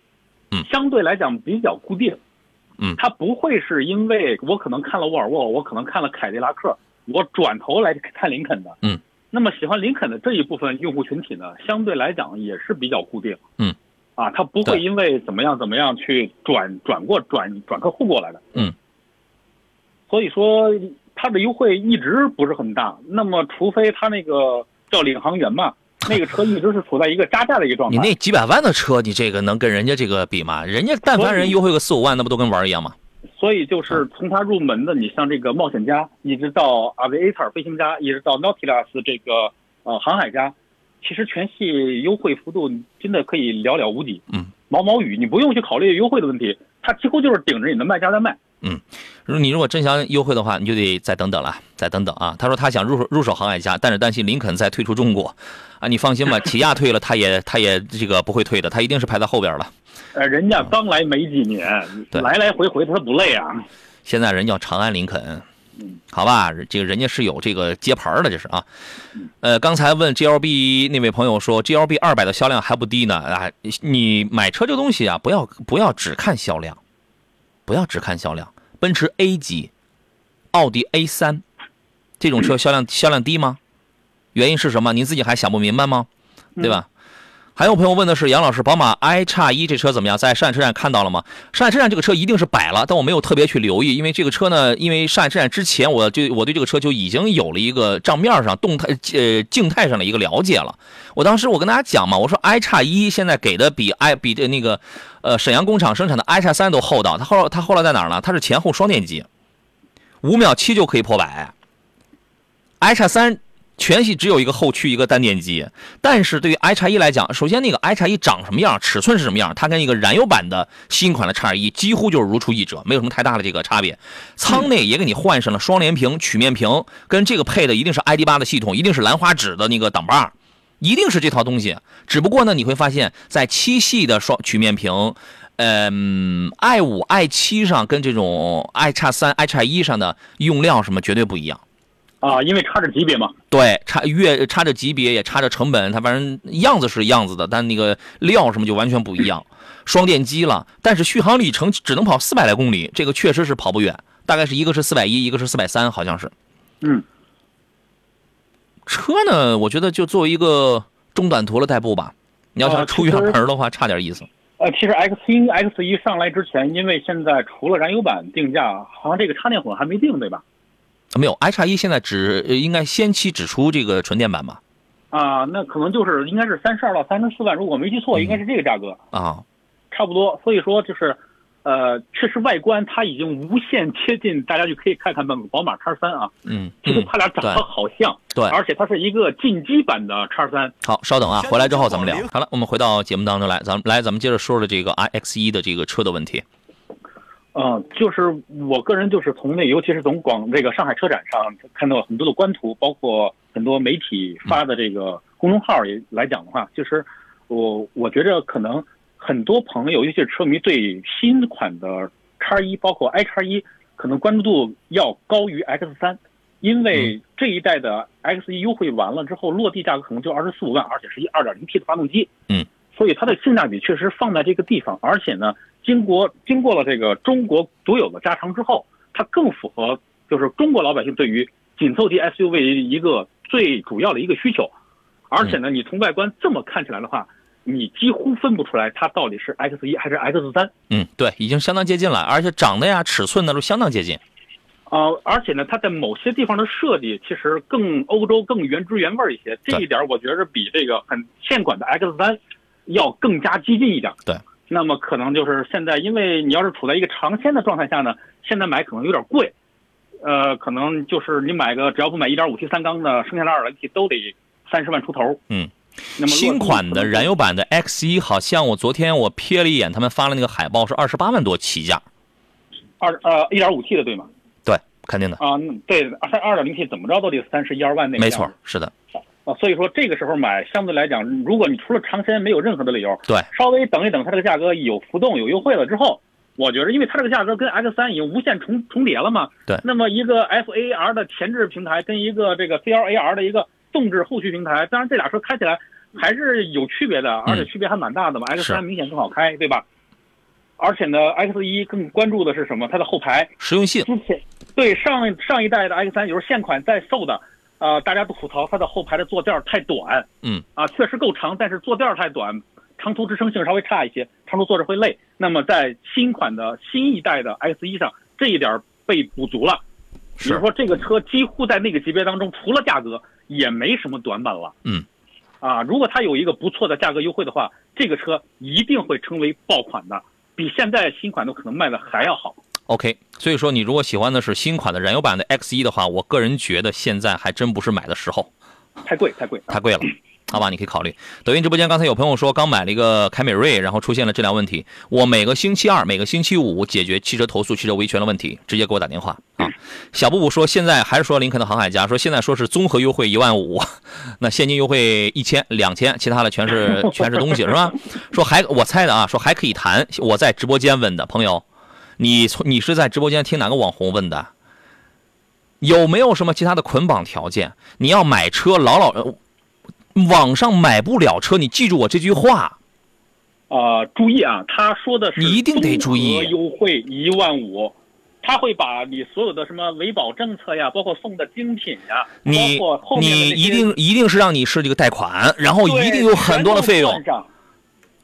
嗯相对来讲比较固定。嗯他不会是因为我可能看了沃尔沃，我可能看了凯迪拉克，我转头来看林肯的。嗯。那么喜欢林肯的这一部分用户群体呢，相对来讲也是比较固定。嗯。啊，他不会因为怎么样怎么样去转转过转转客户过来的。嗯。所以说它的优惠一直不是很大。那么除非他那个叫领航员嘛，那个车一直是处在一个加价的一个状态。你那几百万的车，你这个能跟人家这个比吗？人家但凡人优惠个四五万，那不都跟玩儿一样吗？所以就是从它入门的，你像这个冒险家，一直到 Aviator 飞行家，一直到 Nautilus 这个呃航海家，其实全系优惠幅度真的可以寥寥无几。嗯，毛毛雨，你不用去考虑优惠的问题，它几乎就是顶着你的卖家在卖。如果你如果真想优惠的话，你就得再等等了，再等等啊！他说他想入手入手航海家，但是担心林肯再退出中国，啊，你放心吧，起亚退了，他也他也这个不会退的，他一定是排在后边了。呃，人家刚来没几年，对来来回回他不累啊。现在人叫长安林肯，嗯好吧，这个人家是有这个接盘的，这是啊。呃，刚才问 GLB 那位朋友说，GLB 二百的销量还不低呢啊！你买车这东西啊，不要不要只看销量，不要只看销量。奔驰 A 级、奥迪 A 三这种车销量销量低吗？原因是什么？您自己还想不明白吗？对吧？还有朋友问的是杨老师，宝马 i 叉一这车怎么样？在上海车展看到了吗？上海车展这个车一定是摆了，但我没有特别去留意，因为这个车呢，因为上海车展之前，我就我对这个车就已经有了一个账面上动态呃静态上的一个了解了。我当时我跟大家讲嘛，我说 i 叉一现在给的比 i 比这那个呃沈阳工厂生产的 i 叉三都厚道，它后它后来在哪儿呢？它是前后双电机，五秒七就可以破百。i 叉三全系只有一个后驱一个单电机，但是对于 ix 一来讲，首先那个 ix 一长什么样，尺寸是什么样，它跟一个燃油版的新款的叉一几乎就是如出一辙，没有什么太大的这个差别。舱内也给你换上了双联屏、曲面屏，跟这个配的一定是 ID 八的系统，一定是兰花指的那个挡把，一定是这套东西。只不过呢，你会发现在七系的双曲面屏。嗯，i 五、i 七上跟这种 i 叉三、i 叉一上的用料什么绝对不一样。啊，因为差着级别嘛。对，差越差着级别也差着成本，它反正样子是样子的，但那个料什么就完全不一样。双电机了，但是续航里程只能跑四百来公里，这个确实是跑不远，大概是一个是四百一，一个是四百三，好像是。嗯，车呢，我觉得就作为一个中短途的代步吧。你要想出远门的话，差点意思。呃，其实 X 一 X 一上来之前，因为现在除了燃油版定价，好像这个插电混还没定，对吧？没有，i 叉一现在只应该先期只出这个纯电版吧？啊，那可能就是应该是三十二到三十四万，如果没记错，应该是这个价格啊，差不多。所以说就是。呃，确实外观它已经无限贴近，大家就可以看看本宝马叉三啊。嗯，其实它俩长得好像。对，而且它是一个进击版的叉三。好，稍等啊，回来之后咱们聊。好了，我们回到节目当中来，咱们来，咱们接着说说这个 iX 一的这个车的问题。嗯，就是我个人就是从那，尤其是从广这个上海车展上看到很多的官图，包括很多媒体发的这个公众号也来讲的话，就是我我觉着可能。很多朋友，尤其是车迷，对新款的叉一，包括 i 叉一，可能关注度要高于 X 三，因为这一代的 X 一优惠完了之后，落地价格可能就二十四五万，而且是一二点零 T 的发动机。嗯，所以它的性价比确实放在这个地方，而且呢，经过经过了这个中国独有的加长之后，它更符合就是中国老百姓对于紧凑级 SUV 一个最主要的一个需求，而且呢，你从外观这么看起来的话。你几乎分不出来它到底是 X 一还是 X 三。嗯，对，已经相当接近了，而且长得呀、尺寸呢都相当接近。呃，而且呢，它在某些地方的设计其实更欧洲、更原汁原味一些。这一点我觉着比这个很现款的 X 三要更加激进一点。对。那么可能就是现在，因为你要是处在一个尝鲜的状态下呢，现在买可能有点贵。呃，可能就是你买个只要不买 1.5T 三缸的，剩下的 2.0T 都得三十万出头。嗯。那么新款的燃油版的 X 一好像我昨天我瞥了一眼，他们发了那个海报是二十八万多起价，二呃一点五 T 的对吗？对，肯定的啊，对，二二点零 T 怎么着都得三十一二万那个。没错，是的。啊，所以说这个时候买，相对来讲，如果你除了尝鲜没有任何的理由，对，稍微等一等，它这个价格有浮动有优惠了之后，我觉得，因为它这个价格跟 X 三已经无限重重叠了嘛，对，那么一个 F A R 的前置平台跟一个这个 C L A R 的一个动置后驱平台，当然这俩车开起来。还是有区别的，而且区别还蛮大的嘛。X 三明显更好开，对吧？而且呢，X 一更关注的是什么？它的后排实用性。之前对上上一代的 X 三，就是现款在售的，呃，大家都吐槽它的后排的坐垫太短。嗯。啊，确实够长，但是坐垫太短，长途支撑性稍微差一些，长途坐着会累。那么在新款的新一代的 X 一上，这一点被补足了。比如说这个车几乎在那个级别当中，除了价格也没什么短板了。嗯。啊，如果它有一个不错的价格优惠的话，这个车一定会成为爆款的，比现在新款都可能卖的还要好。OK，所以说你如果喜欢的是新款的燃油版的 X 一的话，我个人觉得现在还真不是买的时候，太贵，太贵，太贵了。好吧，你可以考虑。抖音直播间刚才有朋友说刚买了一个凯美瑞，然后出现了质量问题。我每个星期二、每个星期五解决汽车投诉、汽车维权的问题，直接给我打电话啊。小布布说现在还是说林肯的航海家，说现在说是综合优惠一万五，那现金优惠一千、两千，其他的全是全是东西是吧？说还我猜的啊，说还可以谈。我在直播间问的朋友，你从你是在直播间听哪个网红问的？有没有什么其他的捆绑条件？你要买车老老。网上买不了车，你记住我这句话。啊，注意啊，他说的是你一定得注意优惠一万五，他会把你所有的什么维保政策呀，包括送的精品呀，你你一定一定是让你是这个贷款，然后一定有很多的费用。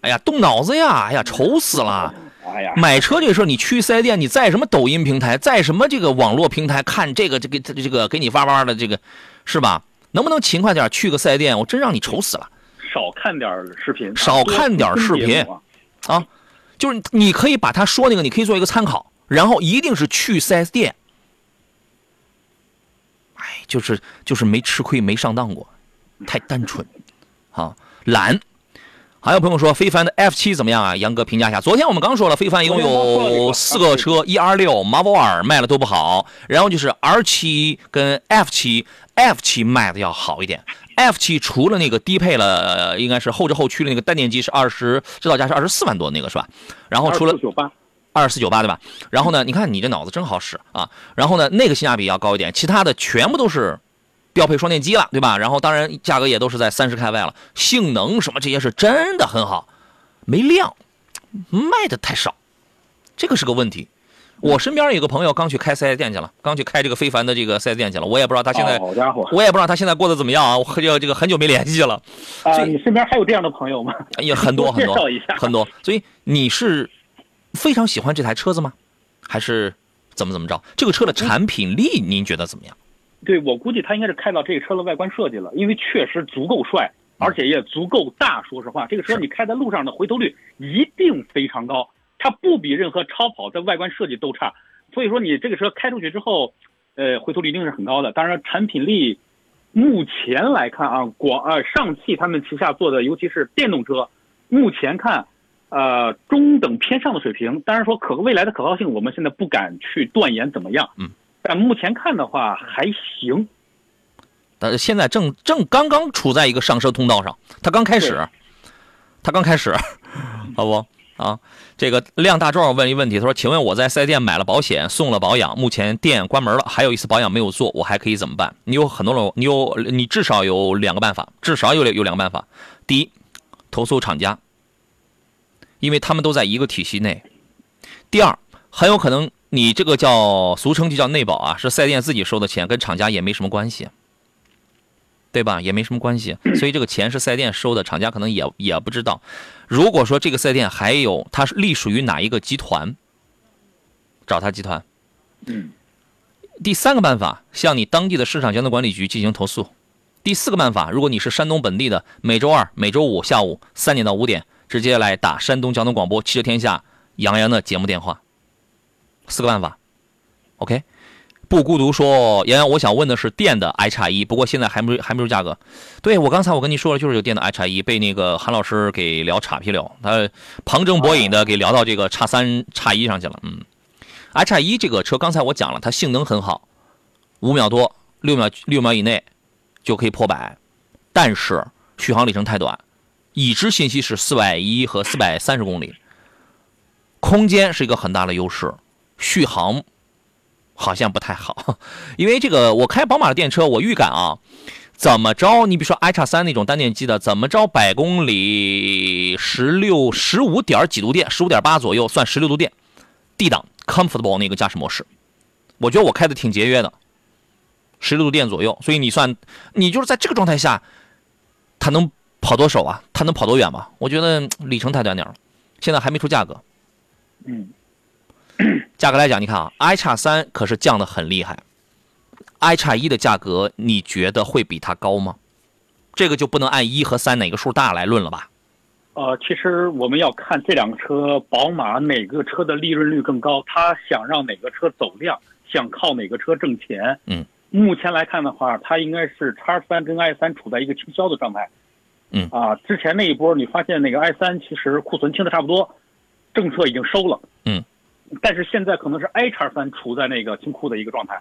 哎呀，动脑子呀！哎呀，愁死了！哎呀，买车这事儿，你去四 S 店，你在什么抖音平台，在什么这个网络平台看这个这个这个给你发发的这个，是吧？能不能勤快点去个四 S 店？我真让你愁死了。少看点视频，少看点视频啊！就是你可以把他说那个，你可以做一个参考，然后一定是去四 S 店。哎，就是就是没吃亏，没上当过，太单纯，啊，懒。还有朋友说非凡的 F 七怎么样啊？杨哥评价一下。昨天我们刚说了，非凡一共有四个车，一 R 六、Marvel 二卖的都不好，然后就是 R 七跟 F 七，F 七卖的要好一点。F 七除了那个低配了，应该是后置后驱的那个单电机是二十，指导价是二十四万多那个是吧？然后除了二十四九八对吧？然后呢，你看你这脑子真好使啊！然后呢，那个性价比要高一点，其他的全部都是。标配双电机了，对吧？然后当然价格也都是在三十开外了，性能什么这些是真的很好，没量，卖的太少，这个是个问题。我身边有个朋友刚去开四 S 店去了，刚去开这个非凡的这个四 S 店去了，我也不知道他现在，好家伙我也不知道他现在过得怎么样啊，我很这个这个很久没联系了，啊！你身边还有这样的朋友吗？也很多很多 介绍一下很多，所以你是非常喜欢这台车子吗？还是怎么怎么着？这个车的产品力您觉得怎么样？对我估计他应该是看到这个车的外观设计了，因为确实足够帅，而且也足够大。说实话，这个车你开在路上的回头率一定非常高，它不比任何超跑在外观设计都差。所以说你这个车开出去之后，呃，回头率一定是很高的。当然，产品力目前来看啊，广呃上汽他们旗下做的，尤其是电动车，目前看。呃，中等偏上的水平，当然说可未来的可靠性，我们现在不敢去断言怎么样。嗯，但目前看的话还行。但是现在正正刚刚处在一个上升通道上，它刚开始对，它刚开始，好不啊？这个亮大壮问一问题，他说：“请问我在四 S 店买了保险，送了保养，目前店关门了，还有一次保养没有做，我还可以怎么办？”你有很多种，你有你至少有两个办法，至少有有两个办法。第一，投诉厂家，因为他们都在一个体系内。第二，很有可能你这个叫俗称就叫内保啊，是四 S 店自己收的钱，跟厂家也没什么关系。对吧？也没什么关系，所以这个钱是四 S 店收的，厂家可能也也不知道。如果说这个四 S 店还有它是隶属于哪一个集团，找他集团。嗯，第三个办法，向你当地的市场监督管理局进行投诉。第四个办法，如果你是山东本地的，每周二、每周五下午三点到五点，直接来打山东交通广播汽车天下杨洋的节目电话。四个办法，OK。不孤独说，洋洋，我想问的是电的 i 叉一，不过现在还没还没出价格。对我刚才我跟你说了，就是有电的 i 叉一被那个韩老师给聊岔劈了，他旁征博引的给聊到这个叉三、叉一上去了。嗯，i 叉一这个车刚才我讲了，它性能很好，五秒多，六秒六秒以内就可以破百，但是续航里程太短，已知信息是四百一和四百三十公里，空间是一个很大的优势，续航。好像不太好，因为这个我开宝马的电车，我预感啊，怎么着？你比如说 i 叉三那种单电机的，怎么着百公里十六十五点几度电，十五点八左右算十六度电，D 档 comfortable 那个驾驶模式，我觉得我开的挺节约的，十六度电左右，所以你算你就是在这个状态下，它能跑多少啊？它能跑多远吗？我觉得里程太短点了，现在还没出价格。嗯，价格来讲，你看啊，i 叉三可是降的很厉害，i 叉一的价格你觉得会比它高吗？这个就不能按一和三哪个数大来论了吧？呃，其实我们要看这两个车，宝马哪个车的利润率更高，它想让哪个车走量，想靠哪个车挣钱。嗯，目前来看的话，它应该是叉三跟 i 三处在一个倾销的状态。嗯啊，之前那一波你发现那个 i 三其实库存清的差不多，政策已经收了。嗯，但是现在可能是 i 叉三处在那个清库的一个状态，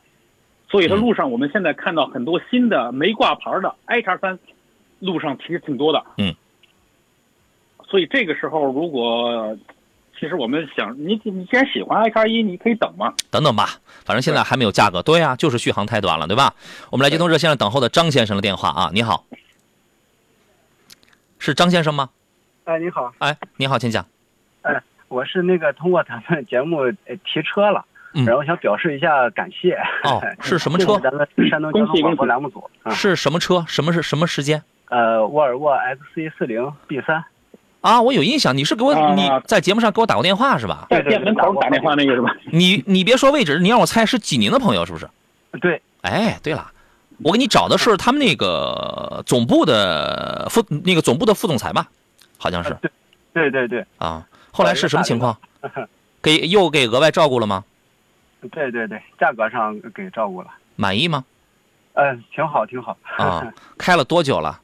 所以说嗯路上我们现在看到很多新的没挂牌的 i 叉三，路上其实挺多的。嗯，所以这个时候如果其实我们想，你你既然喜欢 i 叉一，你可以等嘛。等等吧，反正现在还没有价格。对呀、就是续航太短了，对吧？我们来接通热线上等候的张先生的电话啊，你好，是张先生吗？哎，你好，哎，你好，请讲。我是那个通过咱们节目呃提车了，嗯然后想表示一下感谢。哦 是什么车咱们山东交通广播栏目组啊，是什么车？什么是什么时间？呃，沃尔沃 XC 四零 B 三，啊，我有印象，你是给我、啊你在节目上给我打过电话是吧？在对对店门口打电话那个是吧？你你别说位置，你让我猜是济宁的朋友是不是？对，哎，对了，我给你找的是他们那个总部的副那个总部的副总裁吧，好像是呃对对对啊。后来是什么情况？给又给额外照顾了吗？对对对，价格上给照顾了，满意吗？嗯、挺好挺好。啊，开了多久了？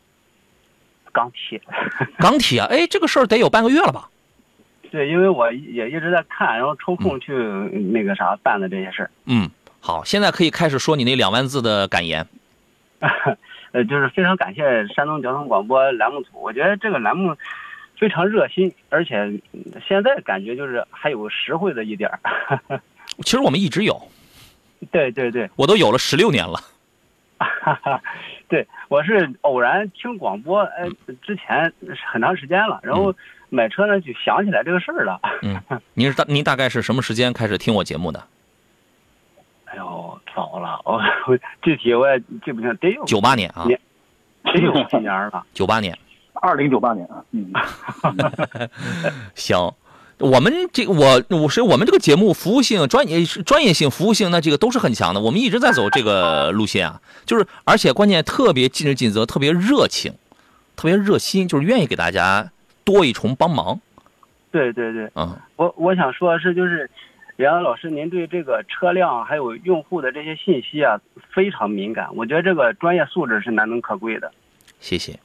钢铁，钢铁啊，哎，这个事儿得有半个月了吧？对，因为我也一直在看，然后抽空去那个啥办的这些事儿，嗯，好，现在可以开始说你那两万字的感言。呃，就是非常感谢山东交通广播栏目组，我觉得这个栏目非常热心，而且嗯现在感觉就是还有实惠的一点儿。其实我们一直有，对对对，我都有了十六年了。哈哈，对，我是偶然听广播，呃，之前很长时间了，然后买车呢就想起来这个事儿了。嗯，您是大您大概是什么时间开始听我节目的？哎呦，早了，我我具体我也记不清，得有九八年啊，年得有几年了。九八年。二零九八年啊，嗯，行，我们这我我是我们这个节目服务性、专业专业性、服务性，那这个都是很强的。我们一直在走这个路线啊，就是而且关键特别尽职尽责，特别热情，特别热心，就是愿意给大家多一重帮忙。对对对，嗯，我我想说的是，就是杨洋老师，您对这个车辆还有用户的这些信息啊非常敏感，我觉得这个专业素质是难能可贵的。谢谢。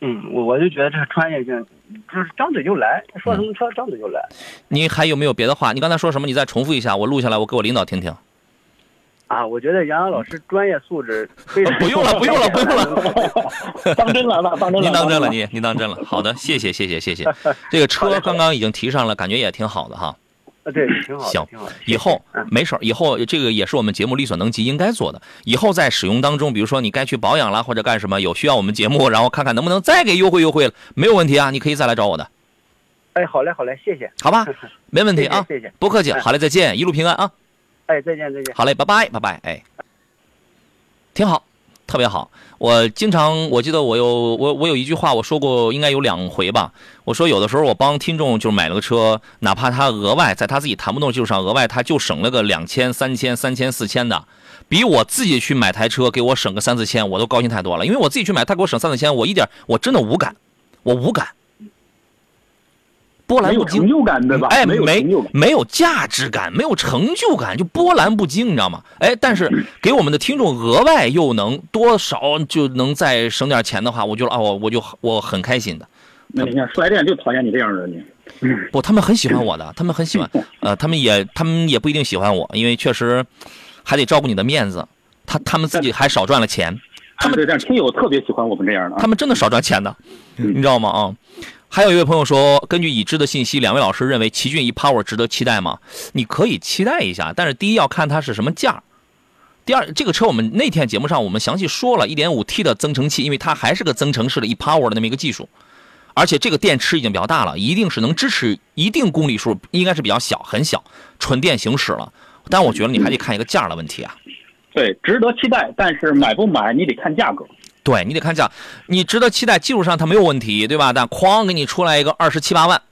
嗯，我我就觉得这个专业性就是张嘴就来，说什么车张嘴就来。你还有没有别的话？你刚才说什么？你再重复一下，我录下来，我给我领导听听。啊，我觉得杨洋老师专业素质非常。不用了，不用了，不用了。当真了，当真了。您当真了，您您当真了。好的，谢谢，谢谢，谢谢。这个车刚刚已经提上了，感觉也挺好的哈。啊，对，挺好。行，以后没事以后这个也是我们节目力所能及应该做的。以后在使用当中，比如说你该去保养了或者干什么，有需要我们节目，然后看看能不能再给优惠优惠了，没有问题啊，你可以再来找我的。哎，好嘞，好嘞，谢谢。好吧，没问题啊，谢谢，不客气。好嘞，再见，一路平安啊。哎，再见，再见。好嘞，拜拜，拜拜。哎，挺好。特别好，我经常我记得我有我我有一句话我说过，应该有两回吧。我说有的时候我帮听众就买了个车，哪怕他额外在他自己谈不动基础上额外他就省了个两千、三千、三千、四千的，比我自己去买台车给我省个三四千，我都高兴太多了。因为我自己去买，他给我省三四千，我一点我真的无感，我无感。波澜不惊，成就感对吧？哎，没没有价值感，没有成就感，就波澜不惊，你知道吗？哎，但是 给我们的听众额外又能多少就能再省点钱的话，我觉得啊，我我就我很开心的。那你看四 S 店就讨厌你这样的人，不，他们很喜欢我的，他们很喜欢，呃，他们也他们也不一定喜欢我，因为确实还得照顾你的面子，他他们自己还少赚了钱。他们这样亲友特别喜欢我们这样的，他们真的少赚钱的，你知道吗？啊。还有一位朋友说，根据已知的信息，两位老师认为奇骏 e-POWER 值得期待吗？你可以期待一下，但是第一要看它是什么价，第二这个车我们那天节目上我们详细说了，1.5T 的增程器，因为它还是个增程式的 e-POWER 的那么一个技术，而且这个电池已经比较大了，一定是能支持一定公里数，应该是比较小很小，纯电行驶了。但我觉得你还得看一个价的问题啊。对，值得期待，但是买不买你得看价格。对你得看价，你值得期待，技术上它没有问题，对吧？但哐给你出来一个二十七八万，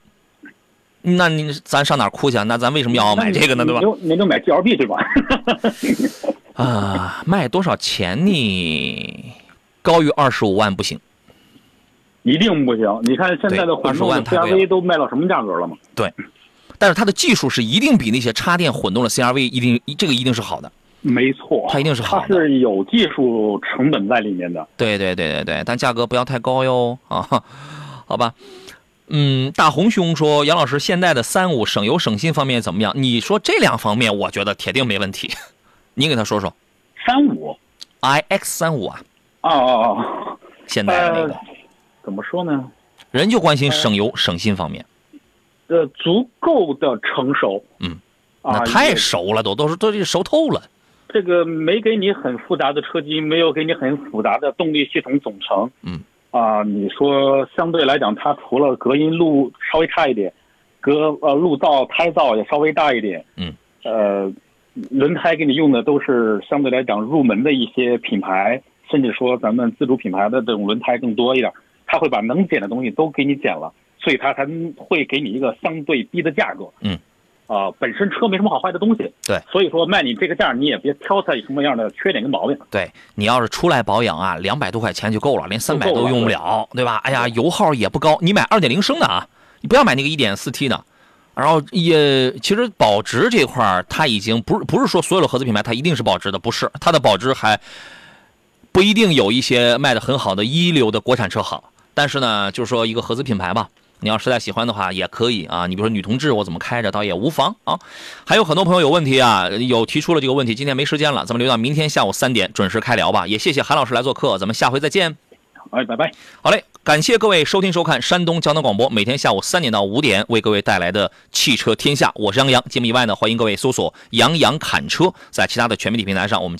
那你咱上哪哭去？那咱为什么要买这个呢？对吧？您就买 G L B 对吧？啊，卖多少钱呢？高于二十五万不行，一定不行。你看现在的混动的 C R V 都卖到什么价格了吗？对，但是它的技术是一定比那些插电混动的 C R V 一定这个一定是好的。没错，它一定是好的，它是有技术成本在里面的。对对对对对，但价格不要太高哟啊，好吧。嗯，大红兄说，杨老师现在的三五省油省心方面怎么样？你说这两方面，我觉得铁定没问题。你给他说说。三五，i x 三五啊。哦哦哦，现在那个怎么说呢？人就关心省油省心方面。呃，足够的成熟。嗯，那太熟了，都都是都是熟透了。这个没给你很复杂的车机，没有给你很复杂的动力系统总成。嗯，啊，你说相对来讲，它除了隔音路稍微差一点，隔呃路噪胎噪也稍微大一点。嗯，呃，轮胎给你用的都是相对来讲入门的一些品牌，甚至说咱们自主品牌的这种轮胎更多一点。它会把能减的东西都给你减了，所以它才会给你一个相对低的价格。嗯。啊，本身车没什么好坏的东西，对，所以说卖你这个价，你也别挑它什么样的缺点跟毛病。对你要是出来保养啊，两百多块钱就够了，连三百都用不了，对吧？哎呀，油耗也不高，你买二点零升的啊，你不要买那个一点四 T 的。然后也其实保值这块儿，它已经不是不是说所有的合资品牌它一定是保值的，不是，它的保值还不一定有一些卖的很好的一流的国产车好。但是呢，就是说一个合资品牌吧。你要实在喜欢的话，也可以啊。你比如说女同志，我怎么开着倒也无妨啊。还有很多朋友有问题啊，有提出了这个问题，今天没时间了，咱们留到明天下午三点准时开聊吧。也谢谢韩老师来做客，咱们下回再见。哎，拜拜。好嘞，感谢各位收听收看山东交通广播，每天下午三点到五点为各位带来的汽车天下，我是杨洋。节目以外呢，欢迎各位搜索“杨洋侃车”，在其他的全媒体平台上我们。